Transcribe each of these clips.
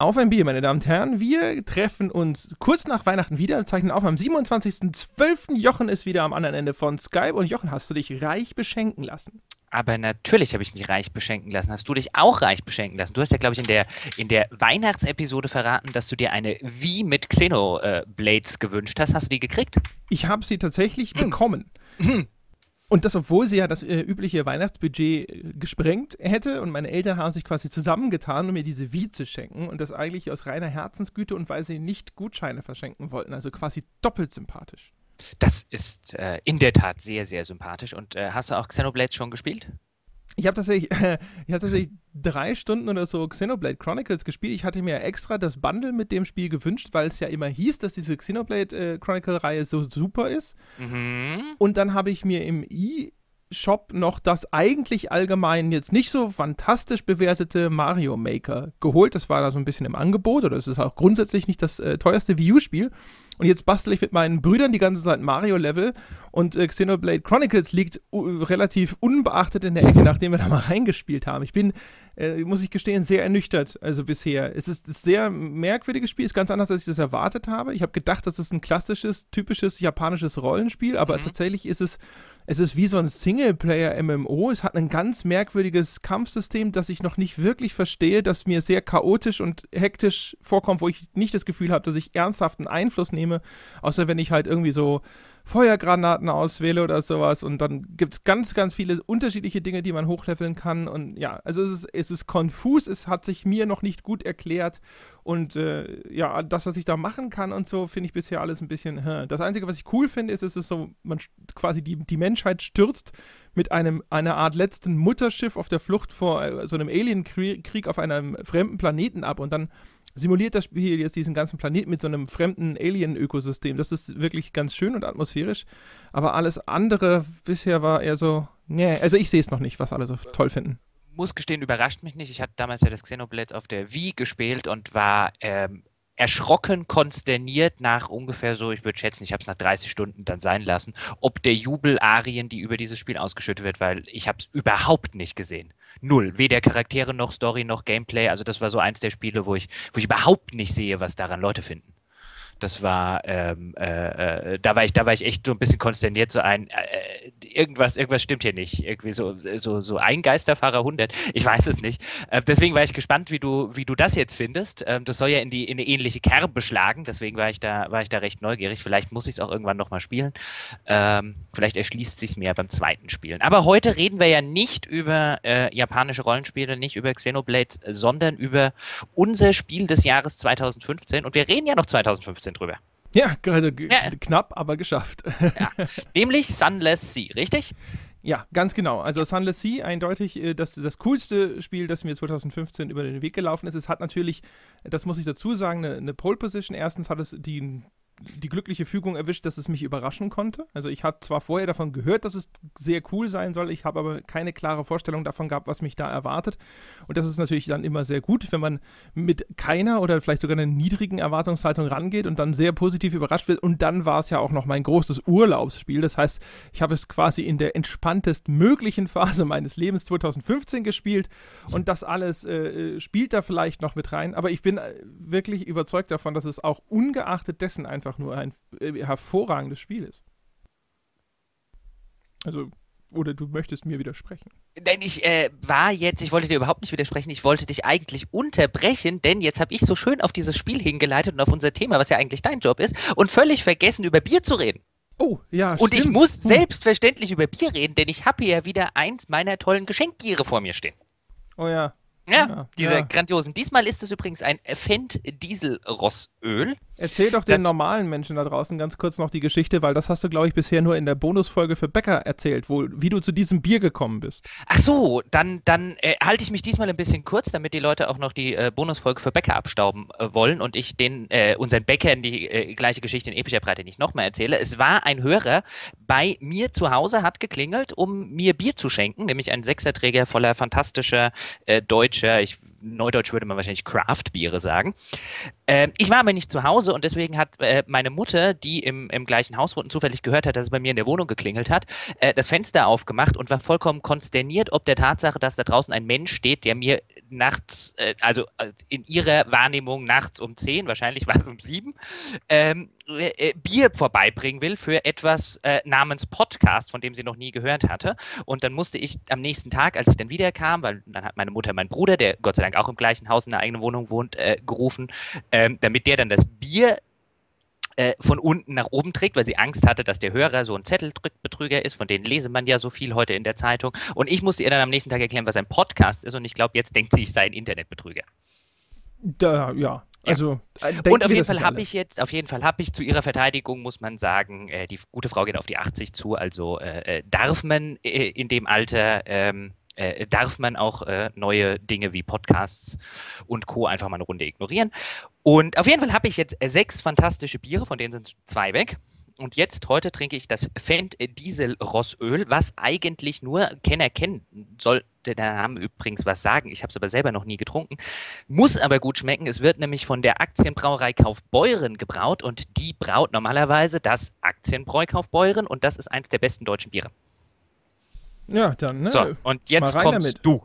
Auf ein Bier, meine Damen und Herren. Wir treffen uns kurz nach Weihnachten wieder, zeichnen auf am 27.12. Jochen ist wieder am anderen Ende von Skype. Und Jochen, hast du dich reich beschenken lassen? Aber natürlich habe ich mich reich beschenken lassen. Hast du dich auch reich beschenken lassen? Du hast ja, glaube ich, in der, in der Weihnachtsepisode verraten, dass du dir eine Wii mit Xenoblades äh, gewünscht hast. Hast du die gekriegt? Ich habe sie tatsächlich bekommen. Und das, obwohl sie ja das äh, übliche Weihnachtsbudget äh, gesprengt hätte und meine Eltern haben sich quasi zusammengetan, um mir diese Wie zu schenken und das eigentlich aus reiner Herzensgüte und weil sie nicht Gutscheine verschenken wollten. Also quasi doppelt sympathisch. Das ist äh, in der Tat sehr, sehr sympathisch. Und äh, hast du auch Xenoblade schon gespielt? Ich habe tatsächlich, äh, hab tatsächlich drei Stunden oder so Xenoblade Chronicles gespielt. Ich hatte mir extra das Bundle mit dem Spiel gewünscht, weil es ja immer hieß, dass diese Xenoblade äh, Chronicle-Reihe so super ist. Mhm. Und dann habe ich mir im e Shop noch das eigentlich allgemein jetzt nicht so fantastisch bewertete Mario Maker geholt. Das war da so ein bisschen im Angebot oder es ist auch grundsätzlich nicht das äh, teuerste Wii U-Spiel. Und jetzt bastel ich mit meinen Brüdern die ganze Zeit Mario-Level und äh, Xenoblade Chronicles liegt uh, relativ unbeachtet in der Ecke, nachdem wir da mal reingespielt haben. Ich bin, äh, muss ich gestehen, sehr ernüchtert, also bisher. Es ist ein sehr merkwürdiges Spiel, ist ganz anders, als ich das erwartet habe. Ich habe gedacht, das ist ein klassisches, typisches japanisches Rollenspiel, aber mhm. tatsächlich ist es es ist wie so ein Singleplayer-MMO. Es hat ein ganz merkwürdiges Kampfsystem, das ich noch nicht wirklich verstehe, das mir sehr chaotisch und hektisch vorkommt, wo ich nicht das Gefühl habe, dass ich ernsthaften Einfluss nehme, außer wenn ich halt irgendwie so Feuergranaten auswähle oder sowas. Und dann gibt es ganz, ganz viele unterschiedliche Dinge, die man hochleveln kann. Und ja, also es ist, es ist konfus, es hat sich mir noch nicht gut erklärt. Und äh, ja, das, was ich da machen kann und so, finde ich bisher alles ein bisschen. Hä. Das Einzige, was ich cool finde, ist, es ist so, man quasi die, die Menschheit stürzt mit einem, einer Art letzten Mutterschiff auf der Flucht vor äh, so einem Alienkrieg auf einem fremden Planeten ab und dann simuliert das Spiel jetzt diesen ganzen Planeten mit so einem fremden Alien-Ökosystem. Das ist wirklich ganz schön und atmosphärisch. Aber alles andere bisher war eher so, nee, also ich sehe es noch nicht, was alle so toll finden. Muss gestehen, überrascht mich nicht. Ich hatte damals ja das Xenoblade auf der Wii gespielt und war ähm, erschrocken konsterniert nach ungefähr so, ich würde schätzen, ich habe es nach 30 Stunden dann sein lassen, ob der Jubel Arien, die über dieses Spiel ausgeschüttet wird, weil ich habe es überhaupt nicht gesehen. Null. Weder Charaktere noch Story noch Gameplay. Also das war so eins der Spiele, wo ich, wo ich überhaupt nicht sehe, was daran Leute finden. Das war, ähm, äh, äh, da war ich, da war ich echt so ein bisschen konsterniert, so ein, äh, irgendwas, irgendwas stimmt hier nicht. Irgendwie so, so, so ein Geisterfahrer 100. Ich weiß es nicht. Äh, deswegen war ich gespannt, wie du, wie du das jetzt findest. Ähm, das soll ja in die, in eine ähnliche Kerbe schlagen. Deswegen war ich da, war ich da recht neugierig. Vielleicht muss ich es auch irgendwann nochmal spielen. Ähm, vielleicht erschließt sich mehr beim zweiten Spielen. Aber heute reden wir ja nicht über äh, japanische Rollenspiele, nicht über Xenoblade, sondern über unser Spiel des Jahres 2015. Und wir reden ja noch 2015 bisschen drüber. Ja, gerade ja. knapp, aber geschafft. Ja. Nämlich Sunless Sea, richtig? Ja, ganz genau. Also Sunless Sea, eindeutig äh, das, das coolste Spiel, das mir 2015 über den Weg gelaufen ist. Es hat natürlich, das muss ich dazu sagen, eine, eine Pole Position. Erstens hat es die die glückliche Fügung erwischt, dass es mich überraschen konnte. Also ich habe zwar vorher davon gehört, dass es sehr cool sein soll, ich habe aber keine klare Vorstellung davon gehabt, was mich da erwartet. Und das ist natürlich dann immer sehr gut, wenn man mit keiner oder vielleicht sogar einer niedrigen Erwartungshaltung rangeht und dann sehr positiv überrascht wird. Und dann war es ja auch noch mein großes Urlaubsspiel. Das heißt, ich habe es quasi in der entspanntest möglichen Phase meines Lebens 2015 gespielt und das alles äh, spielt da vielleicht noch mit rein. Aber ich bin äh, wirklich überzeugt davon, dass es auch ungeachtet dessen einfach einfach nur ein äh, hervorragendes Spiel ist. Also, oder du möchtest mir widersprechen? Denn ich äh, war jetzt, ich wollte dir überhaupt nicht widersprechen, ich wollte dich eigentlich unterbrechen, denn jetzt habe ich so schön auf dieses Spiel hingeleitet und auf unser Thema, was ja eigentlich dein Job ist, und völlig vergessen, über Bier zu reden. Oh, ja. Und stimmt. ich muss hm. selbstverständlich über Bier reden, denn ich habe hier ja wieder eins meiner tollen Geschenkbiere vor mir stehen. Oh ja. Ja, ja diese ja. grandiosen. Diesmal ist es übrigens ein Fendt Dieselrossöl. Erzähl doch den normalen Menschen da draußen ganz kurz noch die Geschichte, weil das hast du, glaube ich, bisher nur in der Bonusfolge für Bäcker erzählt, wo, wie du zu diesem Bier gekommen bist. Ach so, dann, dann äh, halte ich mich diesmal ein bisschen kurz, damit die Leute auch noch die äh, Bonusfolge für Bäcker abstauben äh, wollen und ich den, äh, unseren Bäckern die äh, gleiche Geschichte in epischer Breite nicht nochmal erzähle. Es war ein Hörer bei mir zu Hause, hat geklingelt, um mir Bier zu schenken, nämlich ein Sechserträger voller fantastischer äh, deutscher, ich Neudeutsch würde man wahrscheinlich Craft-Biere sagen. Ähm, ich war aber nicht zu Hause und deswegen hat äh, meine Mutter, die im, im gleichen Haus wohnt und zufällig gehört hat, dass es bei mir in der Wohnung geklingelt hat, äh, das Fenster aufgemacht und war vollkommen konsterniert ob der Tatsache, dass da draußen ein Mensch steht, der mir nachts, äh, also äh, in ihrer Wahrnehmung nachts um 10, wahrscheinlich war es um 7, ähm, äh, äh, Bier vorbeibringen will für etwas äh, namens Podcast, von dem sie noch nie gehört hatte. Und dann musste ich am nächsten Tag, als ich dann wiederkam, weil dann hat meine Mutter meinen Bruder, der Gott sei Dank auch im gleichen Haus in der eigenen Wohnung wohnt, äh, gerufen, ähm, damit der dann das Bier äh, von unten nach oben trägt, weil sie Angst hatte, dass der Hörer so ein Zettelbetrüger ist, von denen lese man ja so viel heute in der Zeitung. Und ich musste ihr dann am nächsten Tag erklären, was ein Podcast ist und ich glaube, jetzt denkt sie, ich sei ein Internetbetrüger. Da, ja. Also, äh, und auf jeden Fall habe ich jetzt, auf jeden Fall habe ich zu ihrer Verteidigung, muss man sagen, äh, die gute Frau geht auf die 80 zu, also äh, äh, darf man äh, in dem Alter ähm, äh, darf man auch äh, neue Dinge wie Podcasts und Co. einfach mal eine Runde ignorieren. Und auf jeden Fall habe ich jetzt sechs fantastische Biere, von denen sind zwei weg. Und jetzt, heute trinke ich das Fendt Diesel Rossöl, was eigentlich nur Kenner kennen soll. Der Name übrigens was sagen. Ich habe es aber selber noch nie getrunken. Muss aber gut schmecken. Es wird nämlich von der Aktienbrauerei Kaufbeuren gebraut und die braut normalerweise das Aktienbräu Kaufbeuren und das ist eines der besten deutschen Biere. Ja, dann, ne? So, und jetzt kommst damit. du.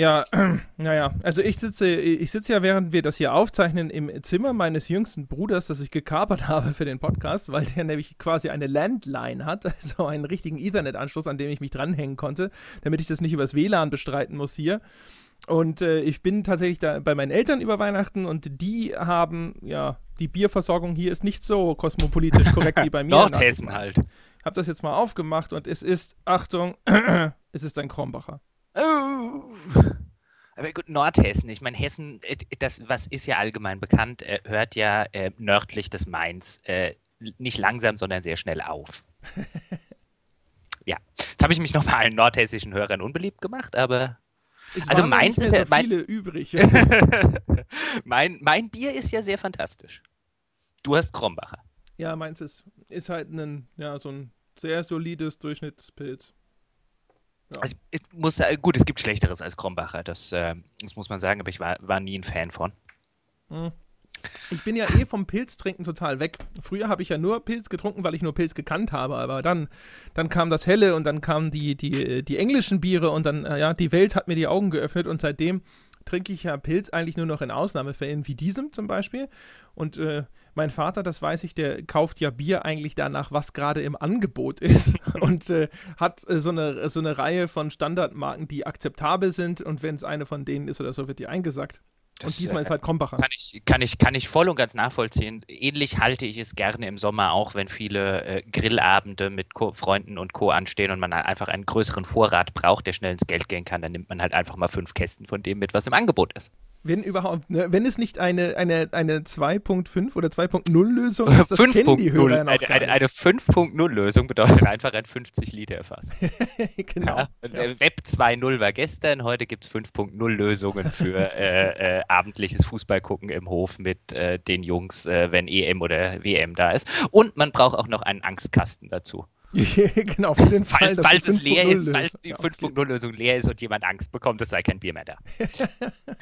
Ja, naja, also ich sitze, ich sitze ja, während wir das hier aufzeichnen, im Zimmer meines jüngsten Bruders, das ich gekapert habe für den Podcast, weil der nämlich quasi eine Landline hat, also einen richtigen Ethernet-Anschluss, an dem ich mich dranhängen konnte, damit ich das nicht übers WLAN bestreiten muss hier. Und äh, ich bin tatsächlich da bei meinen Eltern über Weihnachten und die haben, ja, die Bierversorgung hier ist nicht so kosmopolitisch korrekt wie bei mir. Nordhessen halt habe das jetzt mal aufgemacht und es ist, Achtung, es ist ein Krombacher. Oh. Aber gut, Nordhessen, ich meine, Hessen, äh, das, was ist ja allgemein bekannt, äh, hört ja äh, nördlich des Mainz äh, nicht langsam, sondern sehr schnell auf. ja, jetzt habe ich mich noch mal allen nordhessischen Hörern unbeliebt gemacht, aber es also Mainz ist ja so mein, übrig. mein, mein Bier ist ja sehr fantastisch. Du hast Krombacher. Ja, meins ist, ist halt ein, ja, so ein sehr solides Durchschnittspilz. Ja. Also, es muss, gut, es gibt Schlechteres als Krombacher, das, äh, das muss man sagen, aber ich war, war nie ein Fan von. Hm. Ich bin ja eh vom Pilztrinken total weg. Früher habe ich ja nur Pilz getrunken, weil ich nur Pilz gekannt habe, aber dann, dann kam das Helle und dann kamen die, die, die englischen Biere und dann, äh, ja, die Welt hat mir die Augen geöffnet und seitdem trinke ich ja Pilz eigentlich nur noch in Ausnahmefällen, wie diesem zum Beispiel. Und äh, mein Vater, das weiß ich, der kauft ja Bier eigentlich danach, was gerade im Angebot ist. und äh, hat äh, so, eine, so eine Reihe von Standardmarken, die akzeptabel sind. Und wenn es eine von denen ist oder so, wird die eingesackt. Das, und diesmal ist äh, halt Krombacher. Kann ich, kann, ich, kann ich voll und ganz nachvollziehen. Ähnlich halte ich es gerne im Sommer auch, wenn viele äh, Grillabende mit Co Freunden und Co. anstehen und man einfach einen größeren Vorrat braucht, der schnell ins Geld gehen kann. Dann nimmt man halt einfach mal fünf Kästen von dem mit, was im Angebot ist. Wenn überhaupt, ne, wenn es nicht eine, eine, eine 2.5 oder 2.0 Lösung ist, das 5. kennen die Hörer ja noch eine, eine, eine 5.0 Lösung bedeutet einfach ein 50 Liter Fass. genau. Ja, ja. Web 2.0 war gestern, heute gibt es 5.0 Lösungen für äh, äh, abendliches Fußballgucken im Hof mit äh, den Jungs, äh, wenn EM oder WM da ist. Und man braucht auch noch einen Angstkasten dazu. genau, für den Fall, falls, falls es leer ist, falls die 5.0-Lösung leer ist und jemand Angst bekommt, es sei kein Bier mehr da.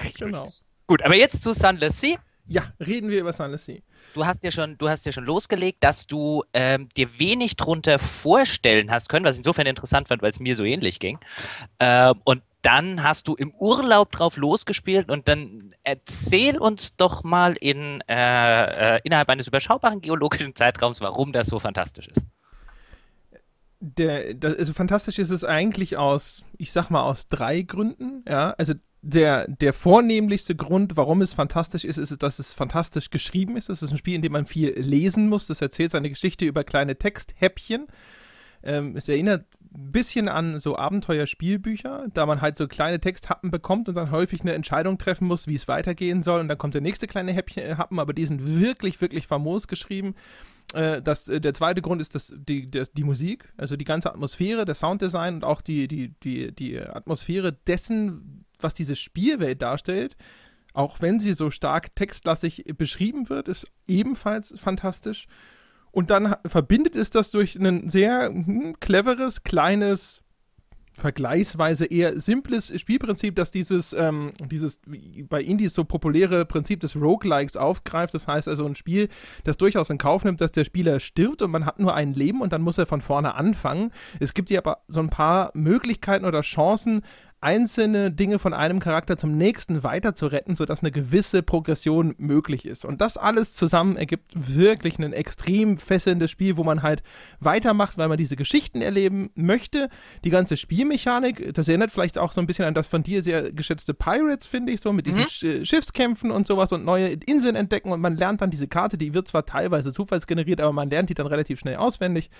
Richtig. Genau. Gut, aber jetzt zu Sunless Sea. Ja, reden wir über Sunless Sea. Du hast ja schon, du hast ja schon losgelegt, dass du ähm, dir wenig drunter vorstellen hast können, was ich insofern interessant fand, weil es mir so ähnlich ging. Ähm, und dann hast du im Urlaub drauf losgespielt und dann erzähl uns doch mal in, äh, äh, innerhalb eines überschaubaren geologischen Zeitraums, warum das so fantastisch ist der, der, also fantastisch ist es eigentlich aus, ich sag mal, aus drei Gründen. Ja, also der, der vornehmlichste Grund, warum es fantastisch ist, ist, dass es fantastisch geschrieben ist. Es ist ein Spiel, in dem man viel lesen muss. Das erzählt seine Geschichte über kleine Texthäppchen. Ähm, es erinnert ein bisschen an so Abenteuerspielbücher, da man halt so kleine Texthappen bekommt und dann häufig eine Entscheidung treffen muss, wie es weitergehen soll. Und dann kommt der nächste kleine Häppchen, äh, Happen, aber die sind wirklich, wirklich famos geschrieben. Äh, das, äh, der zweite Grund ist das, die, der, die Musik, also die ganze Atmosphäre, der Sounddesign und auch die, die, die, die Atmosphäre dessen, was diese Spielwelt darstellt, auch wenn sie so stark textlastig beschrieben wird, ist ebenfalls fantastisch. Und dann verbindet es das durch ein sehr hm, cleveres, kleines vergleichsweise eher simples Spielprinzip, das dieses, ähm, dieses bei Indies so populäre Prinzip des Roguelikes aufgreift. Das heißt also ein Spiel, das durchaus in Kauf nimmt, dass der Spieler stirbt und man hat nur ein Leben und dann muss er von vorne anfangen. Es gibt hier aber so ein paar Möglichkeiten oder Chancen, einzelne Dinge von einem Charakter zum nächsten weiter zu retten, sodass eine gewisse Progression möglich ist. Und das alles zusammen ergibt wirklich ein extrem fesselndes Spiel, wo man halt weitermacht, weil man diese Geschichten erleben möchte. Die ganze Spielmechanik, das erinnert vielleicht auch so ein bisschen an das von dir sehr geschätzte Pirates, finde ich, so mit diesen mhm. Schiffskämpfen und sowas und neue Inseln entdecken und man lernt dann diese Karte, die wird zwar teilweise zufallsgeneriert, aber man lernt die dann relativ schnell auswendig.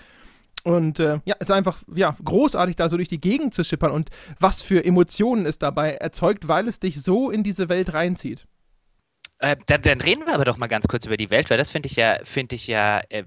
Und äh, ja, es ist einfach ja, großartig, da so durch die Gegend zu schippern und was für Emotionen es dabei erzeugt, weil es dich so in diese Welt reinzieht. Äh, dann, dann, reden wir aber doch mal ganz kurz über die Welt, weil das finde ich ja, finde ich ja äh,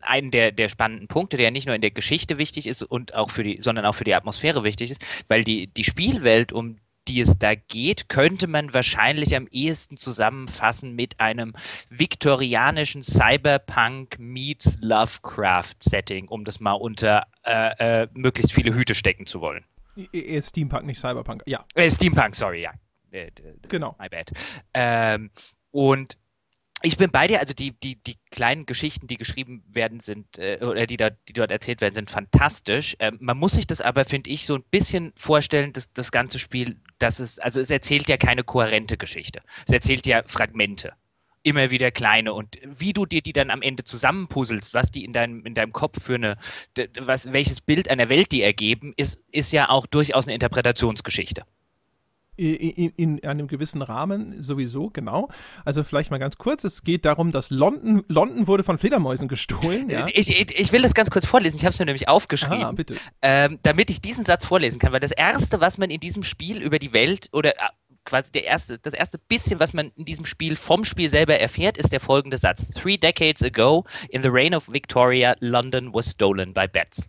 einen der, der spannenden Punkte, der nicht nur in der Geschichte wichtig ist und auch für die, sondern auch für die Atmosphäre wichtig ist, weil die, die Spielwelt, um die es da geht, könnte man wahrscheinlich am ehesten zusammenfassen mit einem viktorianischen Cyberpunk meets Lovecraft Setting, um das mal unter äh, äh, möglichst viele Hüte stecken zu wollen. Steampunk, nicht Cyberpunk, ja. Äh, Steampunk, sorry, ja. Äh, genau. My bad. Ähm, und ich bin bei dir, also die, die, die kleinen Geschichten, die geschrieben werden, sind, äh, oder die, da, die dort erzählt werden, sind fantastisch. Ähm, man muss sich das aber, finde ich, so ein bisschen vorstellen, dass das ganze Spiel, dass es, also es erzählt ja keine kohärente Geschichte. Es erzählt ja Fragmente. Immer wieder kleine. Und wie du dir die dann am Ende zusammenpuzzelst, was die in deinem, in deinem Kopf für eine, was, welches Bild einer Welt die ergeben, ist, ist ja auch durchaus eine Interpretationsgeschichte in, in, einem gewissen Rahmen sowieso, genau. Also vielleicht mal ganz kurz, es geht darum, dass London, London wurde von Fledermäusen gestohlen. Ja? Ich, ich, ich, will das ganz kurz vorlesen, ich habe es mir nämlich aufgeschrieben, Aha, bitte. Ähm, damit ich diesen Satz vorlesen kann, weil das Erste, was man in diesem Spiel über die Welt oder äh, quasi der erste, das erste bisschen, was man in diesem Spiel vom Spiel selber erfährt, ist der folgende Satz. Three decades ago, in the reign of Victoria, London was stolen by bats.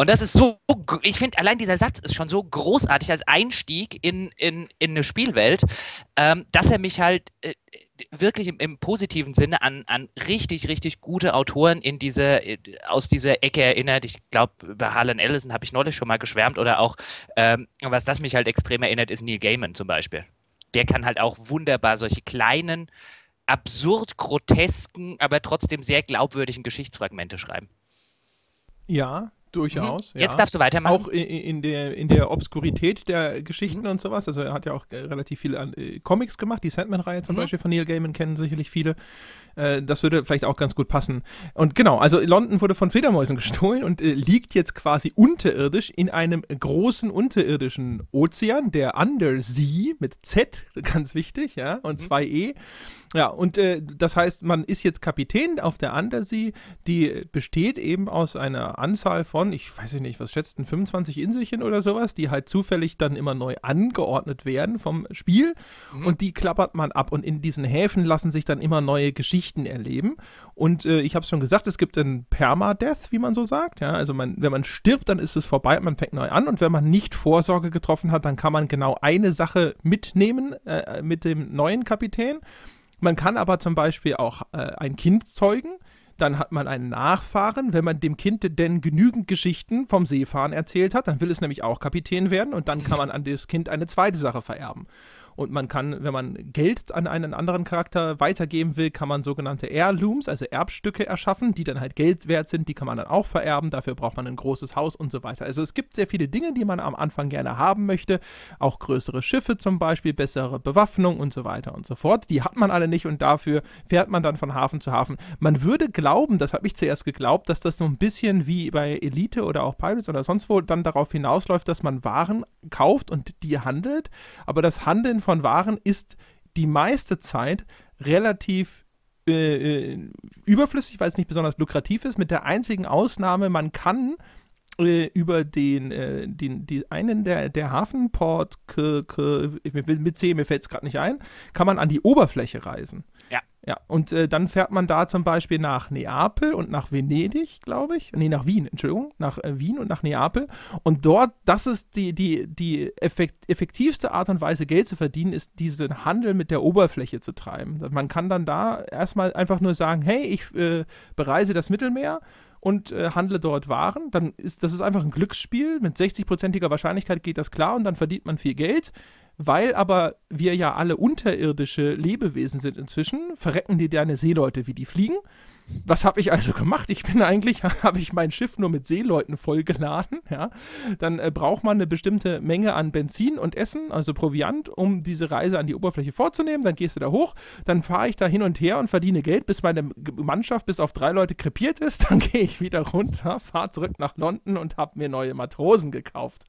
Und das ist so, ich finde, allein dieser Satz ist schon so großartig als Einstieg in, in, in eine Spielwelt, ähm, dass er mich halt äh, wirklich im, im, positiven Sinne an, an richtig, richtig gute Autoren in diese, äh, aus dieser Ecke erinnert. Ich glaube, über Harlan Ellison habe ich neulich schon mal geschwärmt oder auch, ähm, was das mich halt extrem erinnert, ist Neil Gaiman zum Beispiel. Der kann halt auch wunderbar solche kleinen, absurd grotesken, aber trotzdem sehr glaubwürdigen Geschichtsfragmente schreiben. Ja, Durchaus. Mhm. Jetzt ja. darfst du weitermachen. Auch in, in, der, in der Obskurität der Geschichten mhm. und sowas. Also er hat ja auch äh, relativ viele äh, Comics gemacht. Die Sandman-Reihe zum mhm. Beispiel von Neil Gaiman kennen sicherlich viele. Äh, das würde vielleicht auch ganz gut passen. Und genau, also London wurde von Fledermäusen gestohlen und äh, liegt jetzt quasi unterirdisch in einem großen unterirdischen Ozean, der Undersea mit Z, ganz wichtig, ja, und mhm. zwei E. Ja, und äh, das heißt, man ist jetzt Kapitän auf der Undersea, die besteht eben aus einer Anzahl von, ich weiß nicht, was schätzten, 25 Inselchen oder sowas, die halt zufällig dann immer neu angeordnet werden vom Spiel mhm. und die klappert man ab und in diesen Häfen lassen sich dann immer neue Geschichten erleben und äh, ich habe es schon gesagt, es gibt einen Permadeath, wie man so sagt, ja, also man, wenn man stirbt, dann ist es vorbei, man fängt neu an und wenn man nicht Vorsorge getroffen hat, dann kann man genau eine Sache mitnehmen äh, mit dem neuen Kapitän man kann aber zum Beispiel auch äh, ein Kind zeugen. Dann hat man einen Nachfahren. Wenn man dem Kind denn genügend Geschichten vom Seefahren erzählt hat, dann will es nämlich auch Kapitän werden und dann kann man an das Kind eine zweite Sache vererben. Und man kann, wenn man Geld an einen anderen Charakter weitergeben will, kann man sogenannte Heirlooms, also Erbstücke erschaffen, die dann halt Geld wert sind, die kann man dann auch vererben, dafür braucht man ein großes Haus und so weiter. Also es gibt sehr viele Dinge, die man am Anfang gerne haben möchte, auch größere Schiffe zum Beispiel, bessere Bewaffnung und so weiter und so fort. Die hat man alle nicht und dafür fährt man dann von Hafen zu Hafen. Man würde glauben, das habe ich zuerst geglaubt, dass das so ein bisschen wie bei Elite oder auch Pirates oder sonst wo dann darauf hinausläuft, dass man Waren kauft und die handelt, aber das Handeln von Waren ist die meiste Zeit relativ äh, äh, überflüssig, weil es nicht besonders lukrativ ist, mit der einzigen Ausnahme, man kann äh, über den, äh, den die, einen der, der Hafenport, mit C, mir fällt es gerade nicht ein, kann man an die Oberfläche reisen. Ja. Ja, und äh, dann fährt man da zum Beispiel nach Neapel und nach Venedig, glaube ich. Nee, nach Wien, Entschuldigung. Nach äh, Wien und nach Neapel. Und dort, das ist die, die, die effekt, effektivste Art und Weise, Geld zu verdienen, ist diesen Handel mit der Oberfläche zu treiben. Man kann dann da erstmal einfach nur sagen, hey, ich äh, bereise das Mittelmeer und äh, handle dort Waren. Dann ist das ist einfach ein Glücksspiel. Mit 60-prozentiger Wahrscheinlichkeit geht das klar und dann verdient man viel Geld. Weil aber wir ja alle unterirdische Lebewesen sind inzwischen, verrecken die deine Seeleute, wie die fliegen. Was habe ich also gemacht? Ich bin eigentlich, habe ich mein Schiff nur mit Seeleuten vollgeladen, ja. Dann äh, braucht man eine bestimmte Menge an Benzin und Essen, also Proviant, um diese Reise an die Oberfläche vorzunehmen. Dann gehst du da hoch, dann fahre ich da hin und her und verdiene Geld, bis meine Mannschaft bis auf drei Leute krepiert ist. Dann gehe ich wieder runter, fahre zurück nach London und habe mir neue Matrosen gekauft.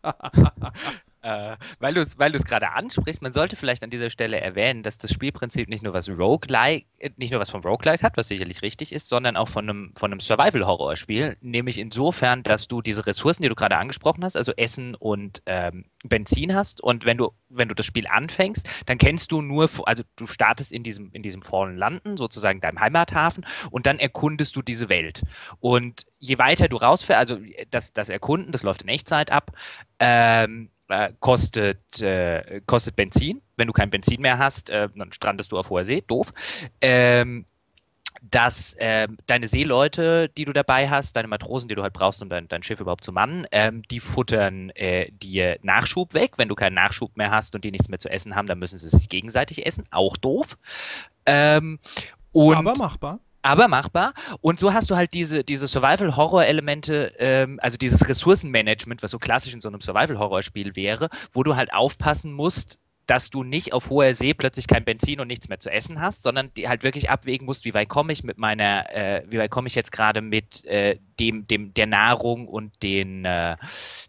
Äh, weil du es weil gerade ansprichst, man sollte vielleicht an dieser Stelle erwähnen, dass das Spielprinzip nicht nur was Roguelike, äh, nicht nur was von Roguelike hat, was sicherlich richtig ist, sondern auch von einem, von einem Survival-Horror-Spiel, nämlich insofern, dass du diese Ressourcen, die du gerade angesprochen hast, also Essen und ähm, Benzin hast und wenn du, wenn du das Spiel anfängst, dann kennst du nur, also du startest in diesem, in diesem vollen Landen, sozusagen deinem Heimathafen und dann erkundest du diese Welt. Und je weiter du rausfährst, also das, das Erkunden, das läuft in Echtzeit ab, ähm, äh, kostet, äh, kostet Benzin. Wenn du kein Benzin mehr hast, äh, dann strandest du auf hoher See, doof. Ähm, dass äh, deine Seeleute, die du dabei hast, deine Matrosen, die du halt brauchst, um dein, dein Schiff überhaupt zu mannen, ähm, die futtern äh, dir Nachschub weg. Wenn du keinen Nachschub mehr hast und die nichts mehr zu essen haben, dann müssen sie sich gegenseitig essen. Auch doof. Ähm, Aber machbar aber machbar. Und so hast du halt diese, diese Survival-Horror-Elemente, ähm, also dieses Ressourcenmanagement, was so klassisch in so einem Survival-Horror-Spiel wäre, wo du halt aufpassen musst, dass du nicht auf hoher See plötzlich kein Benzin und nichts mehr zu essen hast, sondern die halt wirklich abwägen musst, wie weit komme ich mit meiner, äh, wie weit komme ich jetzt gerade mit äh, dem, dem, der Nahrung und den, äh,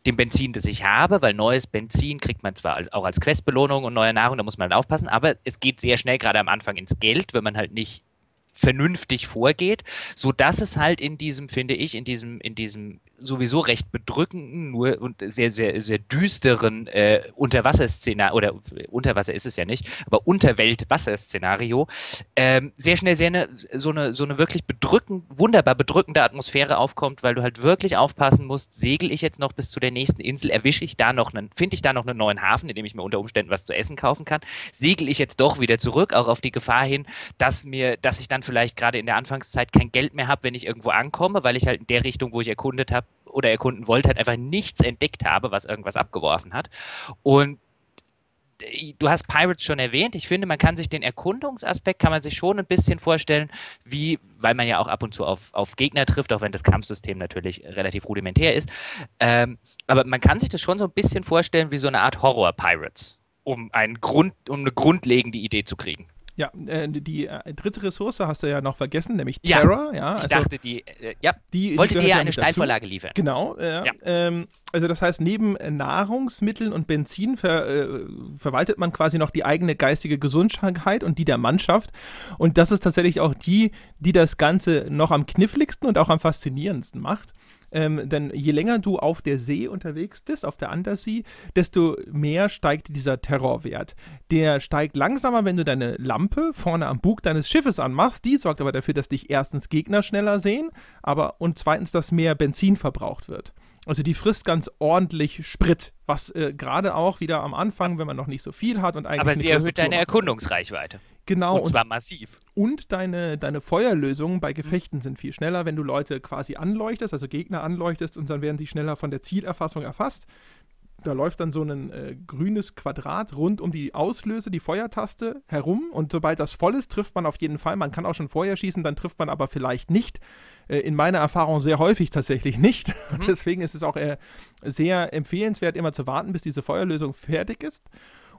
dem Benzin, das ich habe, weil neues Benzin kriegt man zwar auch als Questbelohnung und neue Nahrung, da muss man halt aufpassen, aber es geht sehr schnell gerade am Anfang ins Geld, wenn man halt nicht vernünftig vorgeht, so dass es halt in diesem, finde ich, in diesem, in diesem sowieso recht bedrückenden, nur und sehr, sehr, sehr düsteren äh, Unterwasserszenario, oder Unterwasser ist es ja nicht, aber Unterwelt-Wasserszenario, ähm, sehr schnell sehr eine, so eine, so eine wirklich bedrückend, wunderbar bedrückende Atmosphäre aufkommt, weil du halt wirklich aufpassen musst, segel ich jetzt noch bis zu der nächsten Insel, erwische ich da noch einen, finde ich da noch einen neuen Hafen, in dem ich mir unter Umständen was zu essen kaufen kann, segel ich jetzt doch wieder zurück, auch auf die Gefahr hin, dass mir, dass ich dann vielleicht gerade in der Anfangszeit kein Geld mehr habe, wenn ich irgendwo ankomme, weil ich halt in der Richtung, wo ich erkundet habe, oder erkunden wollte, halt einfach nichts entdeckt habe, was irgendwas abgeworfen hat. Und äh, du hast Pirates schon erwähnt. Ich finde, man kann sich den Erkundungsaspekt, kann man sich schon ein bisschen vorstellen, wie, weil man ja auch ab und zu auf, auf Gegner trifft, auch wenn das Kampfsystem natürlich relativ rudimentär ist. Ähm, aber man kann sich das schon so ein bisschen vorstellen wie so eine Art Horror-Pirates, um, um eine grundlegende Idee zu kriegen. Ja, äh, die äh, dritte Ressource hast du ja noch vergessen, nämlich Terror. Ja, ja ich also dachte, die, äh, ja, die, wollte dir ja eine Steilvorlage liefern. Genau, ja. Ähm, also das heißt, neben Nahrungsmitteln und Benzin ver, äh, verwaltet man quasi noch die eigene geistige Gesundheit und die der Mannschaft. Und das ist tatsächlich auch die, die das Ganze noch am kniffligsten und auch am faszinierendsten macht. Ähm, denn je länger du auf der See unterwegs bist, auf der Undersea, desto mehr steigt dieser Terrorwert. Der steigt langsamer, wenn du deine Lampe vorne am Bug deines Schiffes anmachst. Die sorgt aber dafür, dass dich erstens Gegner schneller sehen, aber und zweitens, dass mehr Benzin verbraucht wird. Also die frisst ganz ordentlich Sprit, was äh, gerade auch wieder am Anfang, wenn man noch nicht so viel hat und eigentlich. Aber sie erhöht deine Erkundungsreichweite. Genau. Und zwar und, massiv. Und deine, deine Feuerlösungen bei Gefechten sind viel schneller, wenn du Leute quasi anleuchtest, also Gegner anleuchtest und dann werden sie schneller von der Zielerfassung erfasst. Da läuft dann so ein äh, grünes Quadrat rund um die Auslöse, die Feuertaste herum. Und sobald das voll ist, trifft man auf jeden Fall. Man kann auch schon Feuer schießen, dann trifft man aber vielleicht nicht. Äh, in meiner Erfahrung sehr häufig tatsächlich nicht. Mhm. Deswegen ist es auch äh, sehr empfehlenswert, immer zu warten, bis diese Feuerlösung fertig ist.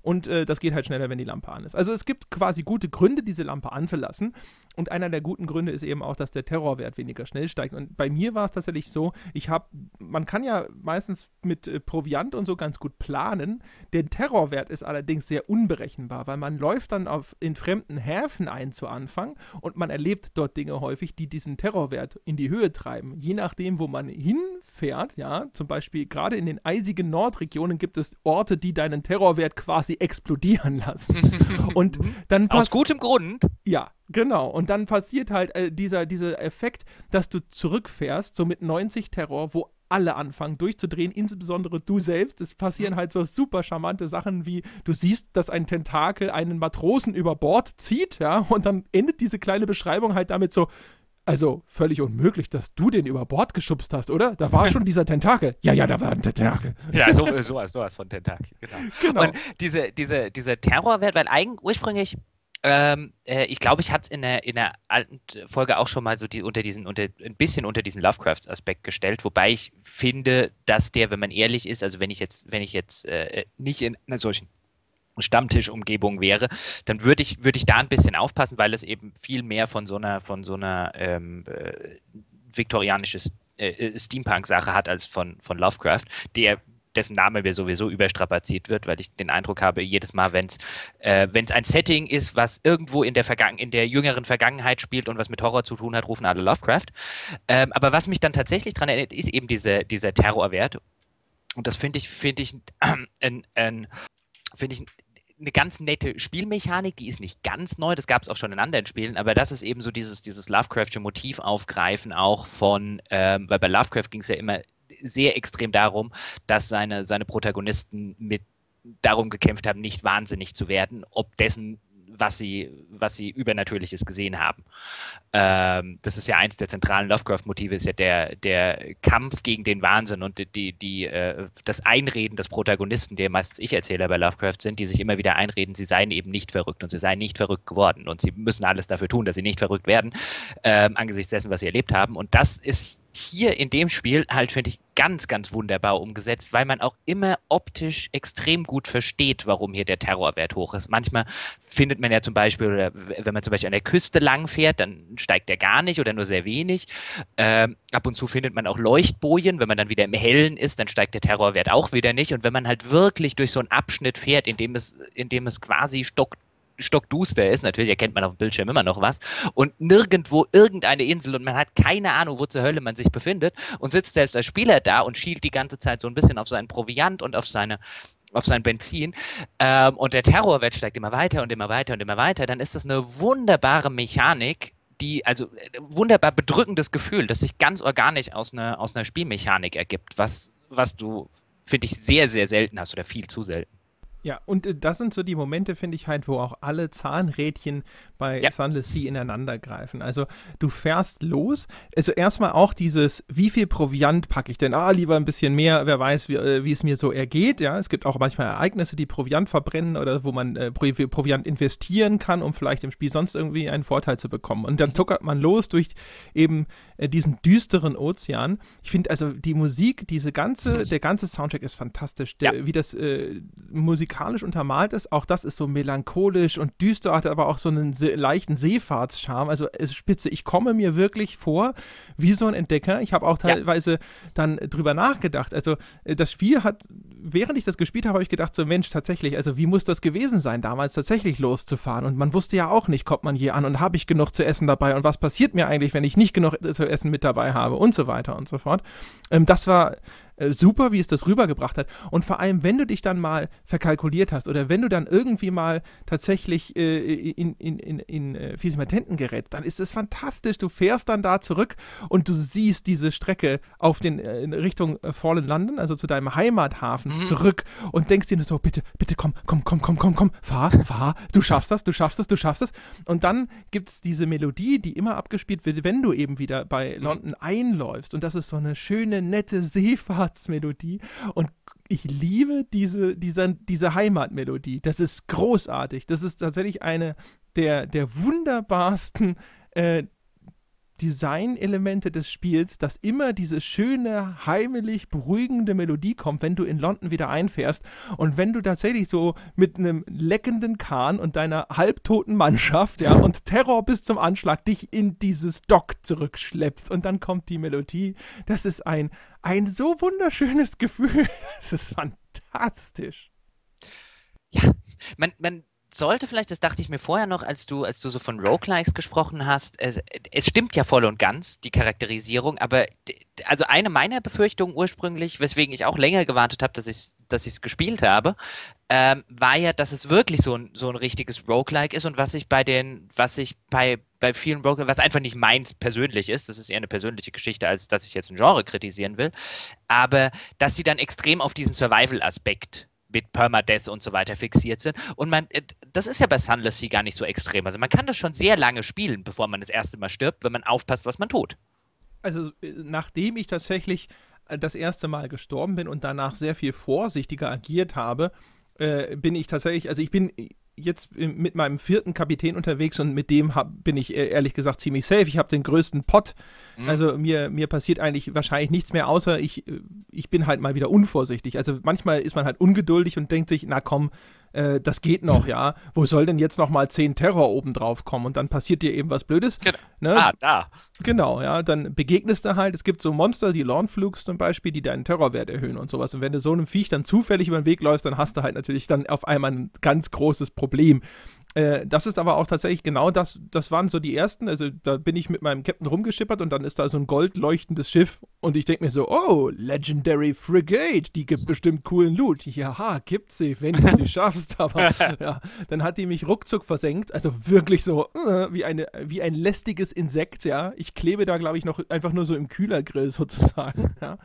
Und äh, das geht halt schneller, wenn die Lampe an ist. Also es gibt quasi gute Gründe, diese Lampe anzulassen. Und einer der guten Gründe ist eben auch, dass der Terrorwert weniger schnell steigt. Und bei mir war es tatsächlich so, ich habe, man kann ja meistens mit äh, Proviant und so ganz gut planen. Der Terrorwert ist allerdings sehr unberechenbar, weil man läuft dann auf, in fremden Häfen ein zu Anfang und man erlebt dort Dinge häufig, die diesen Terrorwert in die Höhe treiben. Je nachdem, wo man hinfährt, ja, zum Beispiel gerade in den eisigen Nordregionen gibt es Orte, die deinen Terrorwert quasi explodieren lassen. und dann Aus gutem Grund. Ja, Genau, und dann passiert halt äh, dieser, dieser Effekt, dass du zurückfährst, so mit 90 Terror, wo alle anfangen durchzudrehen, insbesondere du selbst. Es passieren mhm. halt so super charmante Sachen wie, du siehst, dass ein Tentakel einen Matrosen über Bord zieht, ja, und dann endet diese kleine Beschreibung halt damit so, Also völlig unmöglich, dass du den über Bord geschubst hast, oder? Da war schon dieser Tentakel. Ja, ja, da war ein Tentakel. Ja, so, sowas, sowas von Tentakel, genau. genau. Und diese, diese, diese Terrorwert, weil eigentlich ursprünglich ähm, äh, ich glaube, ich hatte es in der, in der alten Folge auch schon mal so die, unter diesen, unter, ein bisschen unter diesen Lovecraft-Aspekt gestellt, wobei ich finde, dass der, wenn man ehrlich ist, also wenn ich jetzt, wenn ich jetzt äh, nicht in einer solchen Stammtischumgebung wäre, dann würde ich, würde ich da ein bisschen aufpassen, weil es eben viel mehr von so einer, von so einer ähm, äh, viktorianisches äh, Steampunk-Sache hat als von, von Lovecraft, der dessen Name mir sowieso überstrapaziert wird, weil ich den Eindruck habe, jedes Mal, wenn es äh, ein Setting ist, was irgendwo in der, in der jüngeren Vergangenheit spielt und was mit Horror zu tun hat, rufen alle Lovecraft. Ähm, aber was mich dann tatsächlich daran erinnert, ist eben diese, dieser Terrorwert. Und das finde ich, finde ich, äh, ein, finde ich eine ganz nette Spielmechanik, die ist nicht ganz neu, das gab es auch schon in anderen Spielen, aber das ist eben so dieses, dieses Lovecraftsche Motiv aufgreifen auch von, ähm, weil bei Lovecraft ging es ja immer sehr extrem darum, dass seine, seine Protagonisten mit darum gekämpft haben, nicht wahnsinnig zu werden, ob dessen, was sie, was sie Übernatürliches gesehen haben. Ähm, das ist ja eins der zentralen Lovecraft-Motive, ist ja der, der Kampf gegen den Wahnsinn und die, die, äh, das Einreden des Protagonisten, der meistens Ich-Erzähler bei Lovecraft sind, die sich immer wieder einreden, sie seien eben nicht verrückt und sie seien nicht verrückt geworden und sie müssen alles dafür tun, dass sie nicht verrückt werden, ähm, angesichts dessen, was sie erlebt haben. Und das ist hier in dem Spiel halt, finde ich, ganz, ganz wunderbar umgesetzt, weil man auch immer optisch extrem gut versteht, warum hier der Terrorwert hoch ist. Manchmal findet man ja zum Beispiel, oder wenn man zum Beispiel an der Küste lang fährt, dann steigt der gar nicht oder nur sehr wenig. Ähm, ab und zu findet man auch Leuchtbojen. Wenn man dann wieder im Hellen ist, dann steigt der Terrorwert auch wieder nicht. Und wenn man halt wirklich durch so einen Abschnitt fährt, in dem es, in dem es quasi stockt stockduster ist, natürlich erkennt man auf dem Bildschirm immer noch was, und nirgendwo irgendeine Insel und man hat keine Ahnung, wo zur Hölle man sich befindet und sitzt selbst als Spieler da und schielt die ganze Zeit so ein bisschen auf seinen Proviant und auf seine auf sein Benzin ähm, und der Terrorwert steigt immer weiter und immer weiter und immer weiter, dann ist das eine wunderbare Mechanik, die, also wunderbar bedrückendes Gefühl, das sich ganz organisch aus einer, aus einer Spielmechanik ergibt, was, was du, finde ich, sehr, sehr selten hast oder viel zu selten. Ja, und äh, das sind so die Momente, finde ich halt, wo auch alle Zahnrädchen bei ja. Sunless Sea ineinander greifen. Also du fährst los, also erstmal auch dieses, wie viel Proviant packe ich denn? Ah, lieber ein bisschen mehr, wer weiß, wie, äh, wie es mir so ergeht. Ja, es gibt auch manchmal Ereignisse, die Proviant verbrennen oder wo man äh, Proviant investieren kann, um vielleicht im Spiel sonst irgendwie einen Vorteil zu bekommen. Und dann mhm. tuckert man los durch eben äh, diesen düsteren Ozean. Ich finde also die Musik, diese ganze, der ganze Soundtrack ist fantastisch. Der, ja. Wie das äh, musikalisch untermalt ist, auch das ist so melancholisch und düster, hat aber auch so einen se leichten Seefahrtscharme. Also es spitze. Ich komme mir wirklich vor wie so ein Entdecker. Ich habe auch teilweise ja. dann drüber nachgedacht. Also äh, das Spiel hat, während ich das gespielt habe, habe ich gedacht, so Mensch, tatsächlich, also wie muss das gewesen sein, damals tatsächlich loszufahren? Und man wusste ja auch nicht, kommt man hier an und habe ich genug zu essen dabei und was passiert mir eigentlich, wenn ich nicht genug zu essen mit dabei habe und so weiter und so fort. Ähm, das war äh, super, wie es das rübergebracht hat. Und vor allem, wenn du dich dann mal verkalkuliert hast oder wenn du dann irgendwie mal tatsächlich äh, in, in, in, in äh, Fisimatenten gerätst, dann ist es fantastisch. Du fährst dann da zurück und du siehst diese Strecke auf den äh, in Richtung äh, Fallen London, also zu deinem Heimathafen, mhm. zurück und denkst dir nur so, bitte, bitte komm, komm, komm, komm, komm, komm, fahr, fahr, du schaffst das, du schaffst das, du schaffst das. Und dann gibt es diese Melodie, die immer abgespielt wird, wenn du eben wieder bei mhm. London einläufst. Und das ist so eine schöne, nette Seefahrt Weihnachtsmelodie und ich liebe diese, diese, diese Heimatmelodie. Das ist großartig. Das ist tatsächlich eine der, der wunderbarsten äh, Designelemente des Spiels, dass immer diese schöne, heimelig beruhigende Melodie kommt, wenn du in London wieder einfährst und wenn du tatsächlich so mit einem leckenden Kahn und deiner halbtoten Mannschaft, ja, und Terror bis zum Anschlag dich in dieses Dock zurückschleppst und dann kommt die Melodie. Das ist ein, ein so wunderschönes Gefühl. Das ist fantastisch. Ja, man, man sollte vielleicht, das dachte ich mir vorher noch, als du, als du so von Roguelikes gesprochen hast, es, es stimmt ja voll und ganz, die Charakterisierung, aber also eine meiner Befürchtungen ursprünglich, weswegen ich auch länger gewartet habe, dass ich es dass ich's gespielt habe, ähm, war ja, dass es wirklich so ein, so ein richtiges Roguelike ist und was ich bei den, was ich bei, bei vielen Roguelike, was einfach nicht meins persönlich ist, das ist eher eine persönliche Geschichte, als dass ich jetzt ein Genre kritisieren will, aber dass sie dann extrem auf diesen Survival-Aspekt mit Permadeath und so weiter fixiert sind. Und man, äh, das ist ja bei Sunless Sea gar nicht so extrem. Also man kann das schon sehr lange spielen, bevor man das erste Mal stirbt, wenn man aufpasst, was man tut. Also äh, nachdem ich tatsächlich äh, das erste Mal gestorben bin und danach sehr viel vorsichtiger agiert habe, äh, bin ich tatsächlich, also ich bin jetzt mit meinem vierten Kapitän unterwegs und mit dem hab, bin ich e-, ehrlich gesagt ziemlich safe. Ich habe den größten Pot. Mhm. Also mir, mir passiert eigentlich wahrscheinlich nichts mehr, außer ich, äh, ich bin halt mal wieder unvorsichtig. Also manchmal ist man halt ungeduldig und denkt sich, na komm, äh, das geht noch, ja. Wo soll denn jetzt noch mal 10 Terror oben drauf kommen? Und dann passiert dir eben was Blödes. Genau. Ne? Ah, da. Genau, ja. Dann begegnest du halt, es gibt so Monster, die Lawnflugs zum Beispiel, die deinen Terrorwert erhöhen und sowas. Und wenn du so einem Viech dann zufällig über den Weg läufst, dann hast du halt natürlich dann auf einmal ein ganz großes Problem. Äh, das ist aber auch tatsächlich genau das, das waren so die ersten, also da bin ich mit meinem Captain rumgeschippert und dann ist da so ein goldleuchtendes Schiff und ich denke mir so, oh, Legendary Frigate, die gibt bestimmt coolen Loot. Ja, gibt sie, wenn du sie schaffst, aber ja, dann hat die mich ruckzuck versenkt, also wirklich so äh, wie, eine, wie ein lästiges Insekt, ja. Ich klebe da, glaube ich, noch einfach nur so im Kühlergrill sozusagen, ja.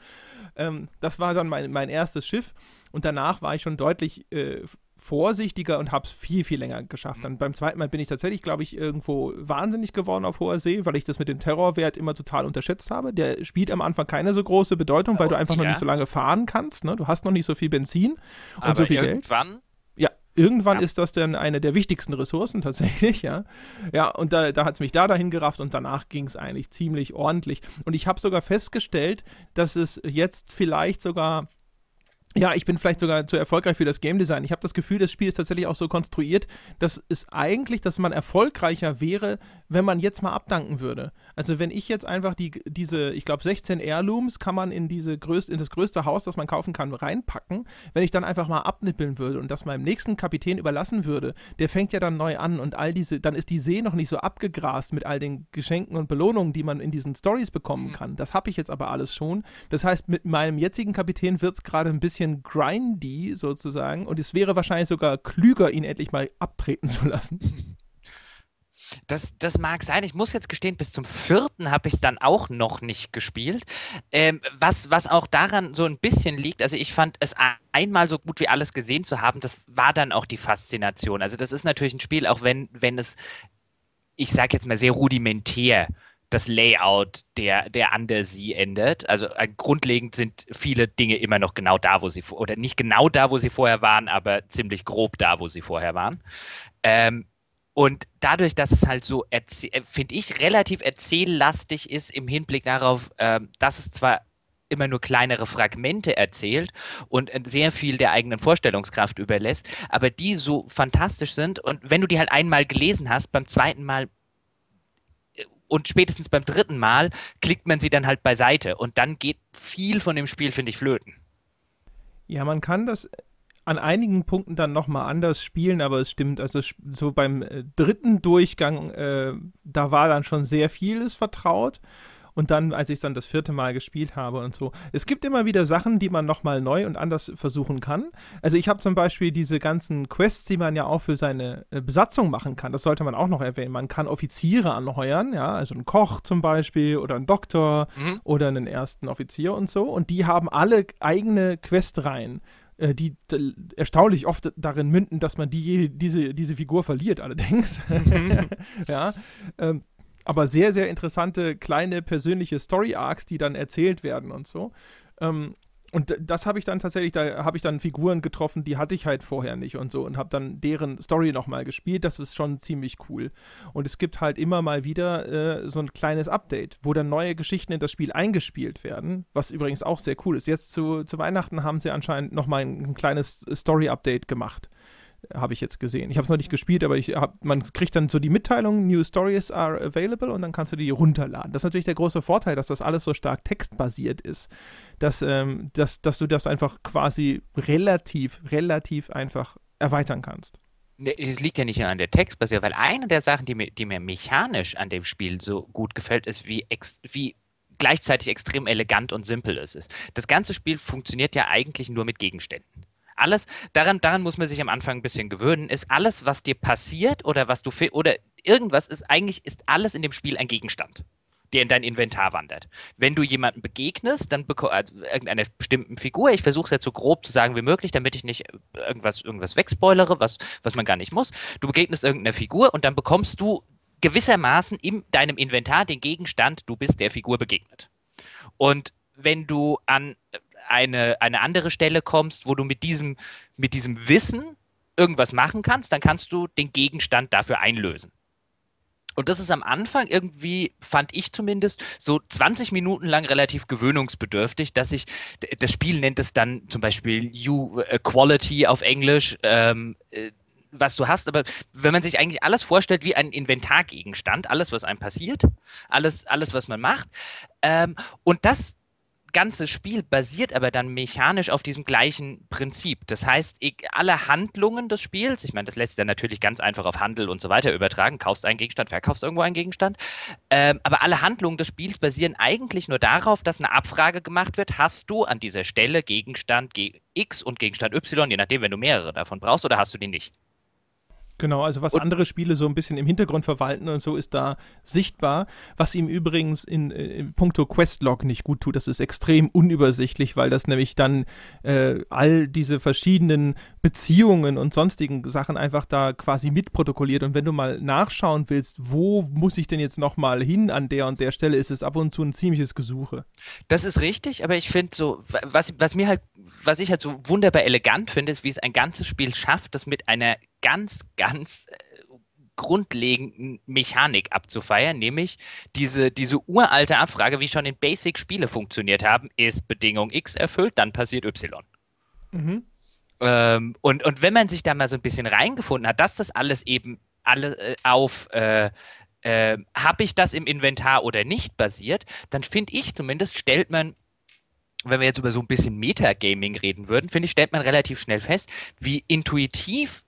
Ähm, das war dann mein, mein erstes Schiff und danach war ich schon deutlich äh, vorsichtiger und habe es viel, viel länger geschafft. Dann mhm. beim zweiten Mal bin ich tatsächlich, glaube ich, irgendwo wahnsinnig geworden auf hoher See, weil ich das mit dem Terrorwert immer total unterschätzt habe. Der spielt am Anfang keine so große Bedeutung, weil oh, du einfach ja. noch nicht so lange fahren kannst. Ne? Du hast noch nicht so viel Benzin und Aber so viel irgendwann Geld. Ja, irgendwann ja. ist das dann eine der wichtigsten Ressourcen tatsächlich, ja. Ja, und da, da hat es mich da dahin gerafft und danach ging es eigentlich ziemlich ordentlich. Und ich habe sogar festgestellt, dass es jetzt vielleicht sogar ja, ich bin vielleicht sogar zu erfolgreich für das Game Design. Ich habe das Gefühl, das Spiel ist tatsächlich auch so konstruiert, dass es eigentlich, dass man erfolgreicher wäre, wenn man jetzt mal abdanken würde. Also wenn ich jetzt einfach die, diese, ich glaube 16 Heirlooms kann man in diese größ, in das größte Haus, das man kaufen kann, reinpacken. Wenn ich dann einfach mal abnippeln würde und das meinem nächsten Kapitän überlassen würde, der fängt ja dann neu an und all diese, dann ist die See noch nicht so abgegrast mit all den Geschenken und Belohnungen, die man in diesen Stories bekommen mhm. kann. Das habe ich jetzt aber alles schon. Das heißt, mit meinem jetzigen Kapitän wird es gerade ein bisschen grindy sozusagen und es wäre wahrscheinlich sogar klüger, ihn endlich mal abtreten zu lassen. Das, das mag sein. Ich muss jetzt gestehen, bis zum vierten habe ich es dann auch noch nicht gespielt. Ähm, was, was auch daran so ein bisschen liegt, also ich fand es einmal so gut wie alles gesehen zu haben, das war dann auch die Faszination. Also das ist natürlich ein Spiel, auch wenn, wenn es, ich sage jetzt mal, sehr rudimentär das Layout der, der Undersea ändert. Also äh, grundlegend sind viele Dinge immer noch genau da, wo sie oder nicht genau da, wo sie vorher waren, aber ziemlich grob da, wo sie vorher waren. Ähm, und dadurch, dass es halt so, äh, finde ich, relativ erzähllastig ist im Hinblick darauf, äh, dass es zwar immer nur kleinere Fragmente erzählt und äh, sehr viel der eigenen Vorstellungskraft überlässt, aber die so fantastisch sind und wenn du die halt einmal gelesen hast, beim zweiten Mal äh, und spätestens beim dritten Mal klickt man sie dann halt beiseite und dann geht viel von dem Spiel, finde ich, flöten. Ja, man kann das an einigen Punkten dann nochmal anders spielen, aber es stimmt, also so beim äh, dritten Durchgang, äh, da war dann schon sehr vieles vertraut. Und dann, als ich es dann das vierte Mal gespielt habe und so. Es gibt immer wieder Sachen, die man nochmal neu und anders versuchen kann. Also ich habe zum Beispiel diese ganzen Quests, die man ja auch für seine äh, Besatzung machen kann. Das sollte man auch noch erwähnen. Man kann Offiziere anheuern, ja, also einen Koch zum Beispiel oder einen Doktor mhm. oder einen ersten Offizier und so. Und die haben alle eigene Questreihen. Äh, die erstaunlich oft darin münden, dass man die, diese, diese Figur verliert, allerdings. Mhm. ja. Ähm, aber sehr, sehr interessante kleine persönliche Story-Arcs, die dann erzählt werden und so. Ähm, und das habe ich dann tatsächlich, da habe ich dann Figuren getroffen, die hatte ich halt vorher nicht und so und habe dann deren Story nochmal gespielt. Das ist schon ziemlich cool. Und es gibt halt immer mal wieder äh, so ein kleines Update, wo dann neue Geschichten in das Spiel eingespielt werden, was übrigens auch sehr cool ist. Jetzt zu, zu Weihnachten haben sie anscheinend nochmal ein, ein kleines Story-Update gemacht habe ich jetzt gesehen. Ich habe es noch nicht gespielt, aber ich hab, man kriegt dann so die Mitteilung, New Stories are available und dann kannst du die runterladen. Das ist natürlich der große Vorteil, dass das alles so stark textbasiert ist, dass, ähm, dass, dass du das einfach quasi relativ, relativ einfach erweitern kannst. Es liegt ja nicht nur an der Textbasiert, weil eine der Sachen, die mir, die mir mechanisch an dem Spiel so gut gefällt, ist, wie, ex, wie gleichzeitig extrem elegant und simpel es ist. Das ganze Spiel funktioniert ja eigentlich nur mit Gegenständen alles, daran, daran muss man sich am Anfang ein bisschen gewöhnen, ist alles, was dir passiert oder was du oder irgendwas ist, eigentlich ist alles in dem Spiel ein Gegenstand. Der in dein Inventar wandert. Wenn du jemanden begegnest, dann also irgendeiner bestimmten Figur, ich versuche es jetzt so grob zu sagen wie möglich, damit ich nicht irgendwas, irgendwas wegspoilere, was, was man gar nicht muss. Du begegnest irgendeiner Figur und dann bekommst du gewissermaßen in deinem Inventar den Gegenstand, du bist der Figur begegnet. Und wenn du an eine, eine andere Stelle kommst, wo du mit diesem, mit diesem Wissen irgendwas machen kannst, dann kannst du den Gegenstand dafür einlösen. Und das ist am Anfang irgendwie, fand ich zumindest, so 20 Minuten lang relativ gewöhnungsbedürftig, dass ich, das Spiel nennt es dann zum Beispiel U Quality auf Englisch, ähm, äh, was du hast, aber wenn man sich eigentlich alles vorstellt wie ein Inventargegenstand, alles, was einem passiert, alles, alles was man macht, ähm, und das ganze Spiel basiert aber dann mechanisch auf diesem gleichen Prinzip. Das heißt, ich, alle Handlungen des Spiels, ich meine, das lässt sich dann natürlich ganz einfach auf Handel und so weiter übertragen, kaufst einen Gegenstand, verkaufst irgendwo einen Gegenstand, ähm, aber alle Handlungen des Spiels basieren eigentlich nur darauf, dass eine Abfrage gemacht wird, hast du an dieser Stelle Gegenstand X und Gegenstand Y, je nachdem, wenn du mehrere davon brauchst, oder hast du die nicht? Genau, also was und andere Spiele so ein bisschen im Hintergrund verwalten und so ist da sichtbar. Was ihm übrigens in, äh, in puncto Questlog nicht gut tut, das ist extrem unübersichtlich, weil das nämlich dann äh, all diese verschiedenen Beziehungen und sonstigen Sachen einfach da quasi mitprotokolliert. Und wenn du mal nachschauen willst, wo muss ich denn jetzt nochmal hin an der und der Stelle, ist es ab und zu ein ziemliches Gesuche. Das ist richtig, aber ich finde so, was, was mir halt, was ich halt so wunderbar elegant finde, ist, wie es ein ganzes Spiel schafft, das mit einer ganz, ganz äh, grundlegenden Mechanik abzufeiern, nämlich diese, diese uralte Abfrage, wie schon in Basic-Spiele funktioniert haben, ist Bedingung X erfüllt, dann passiert Y. Mhm. Ähm, und, und wenn man sich da mal so ein bisschen reingefunden hat, dass das alles eben alle äh, auf äh, äh, habe ich das im Inventar oder nicht basiert, dann finde ich zumindest, stellt man wenn wir jetzt über so ein bisschen Metagaming reden würden, finde ich, stellt man relativ schnell fest, wie intuitiv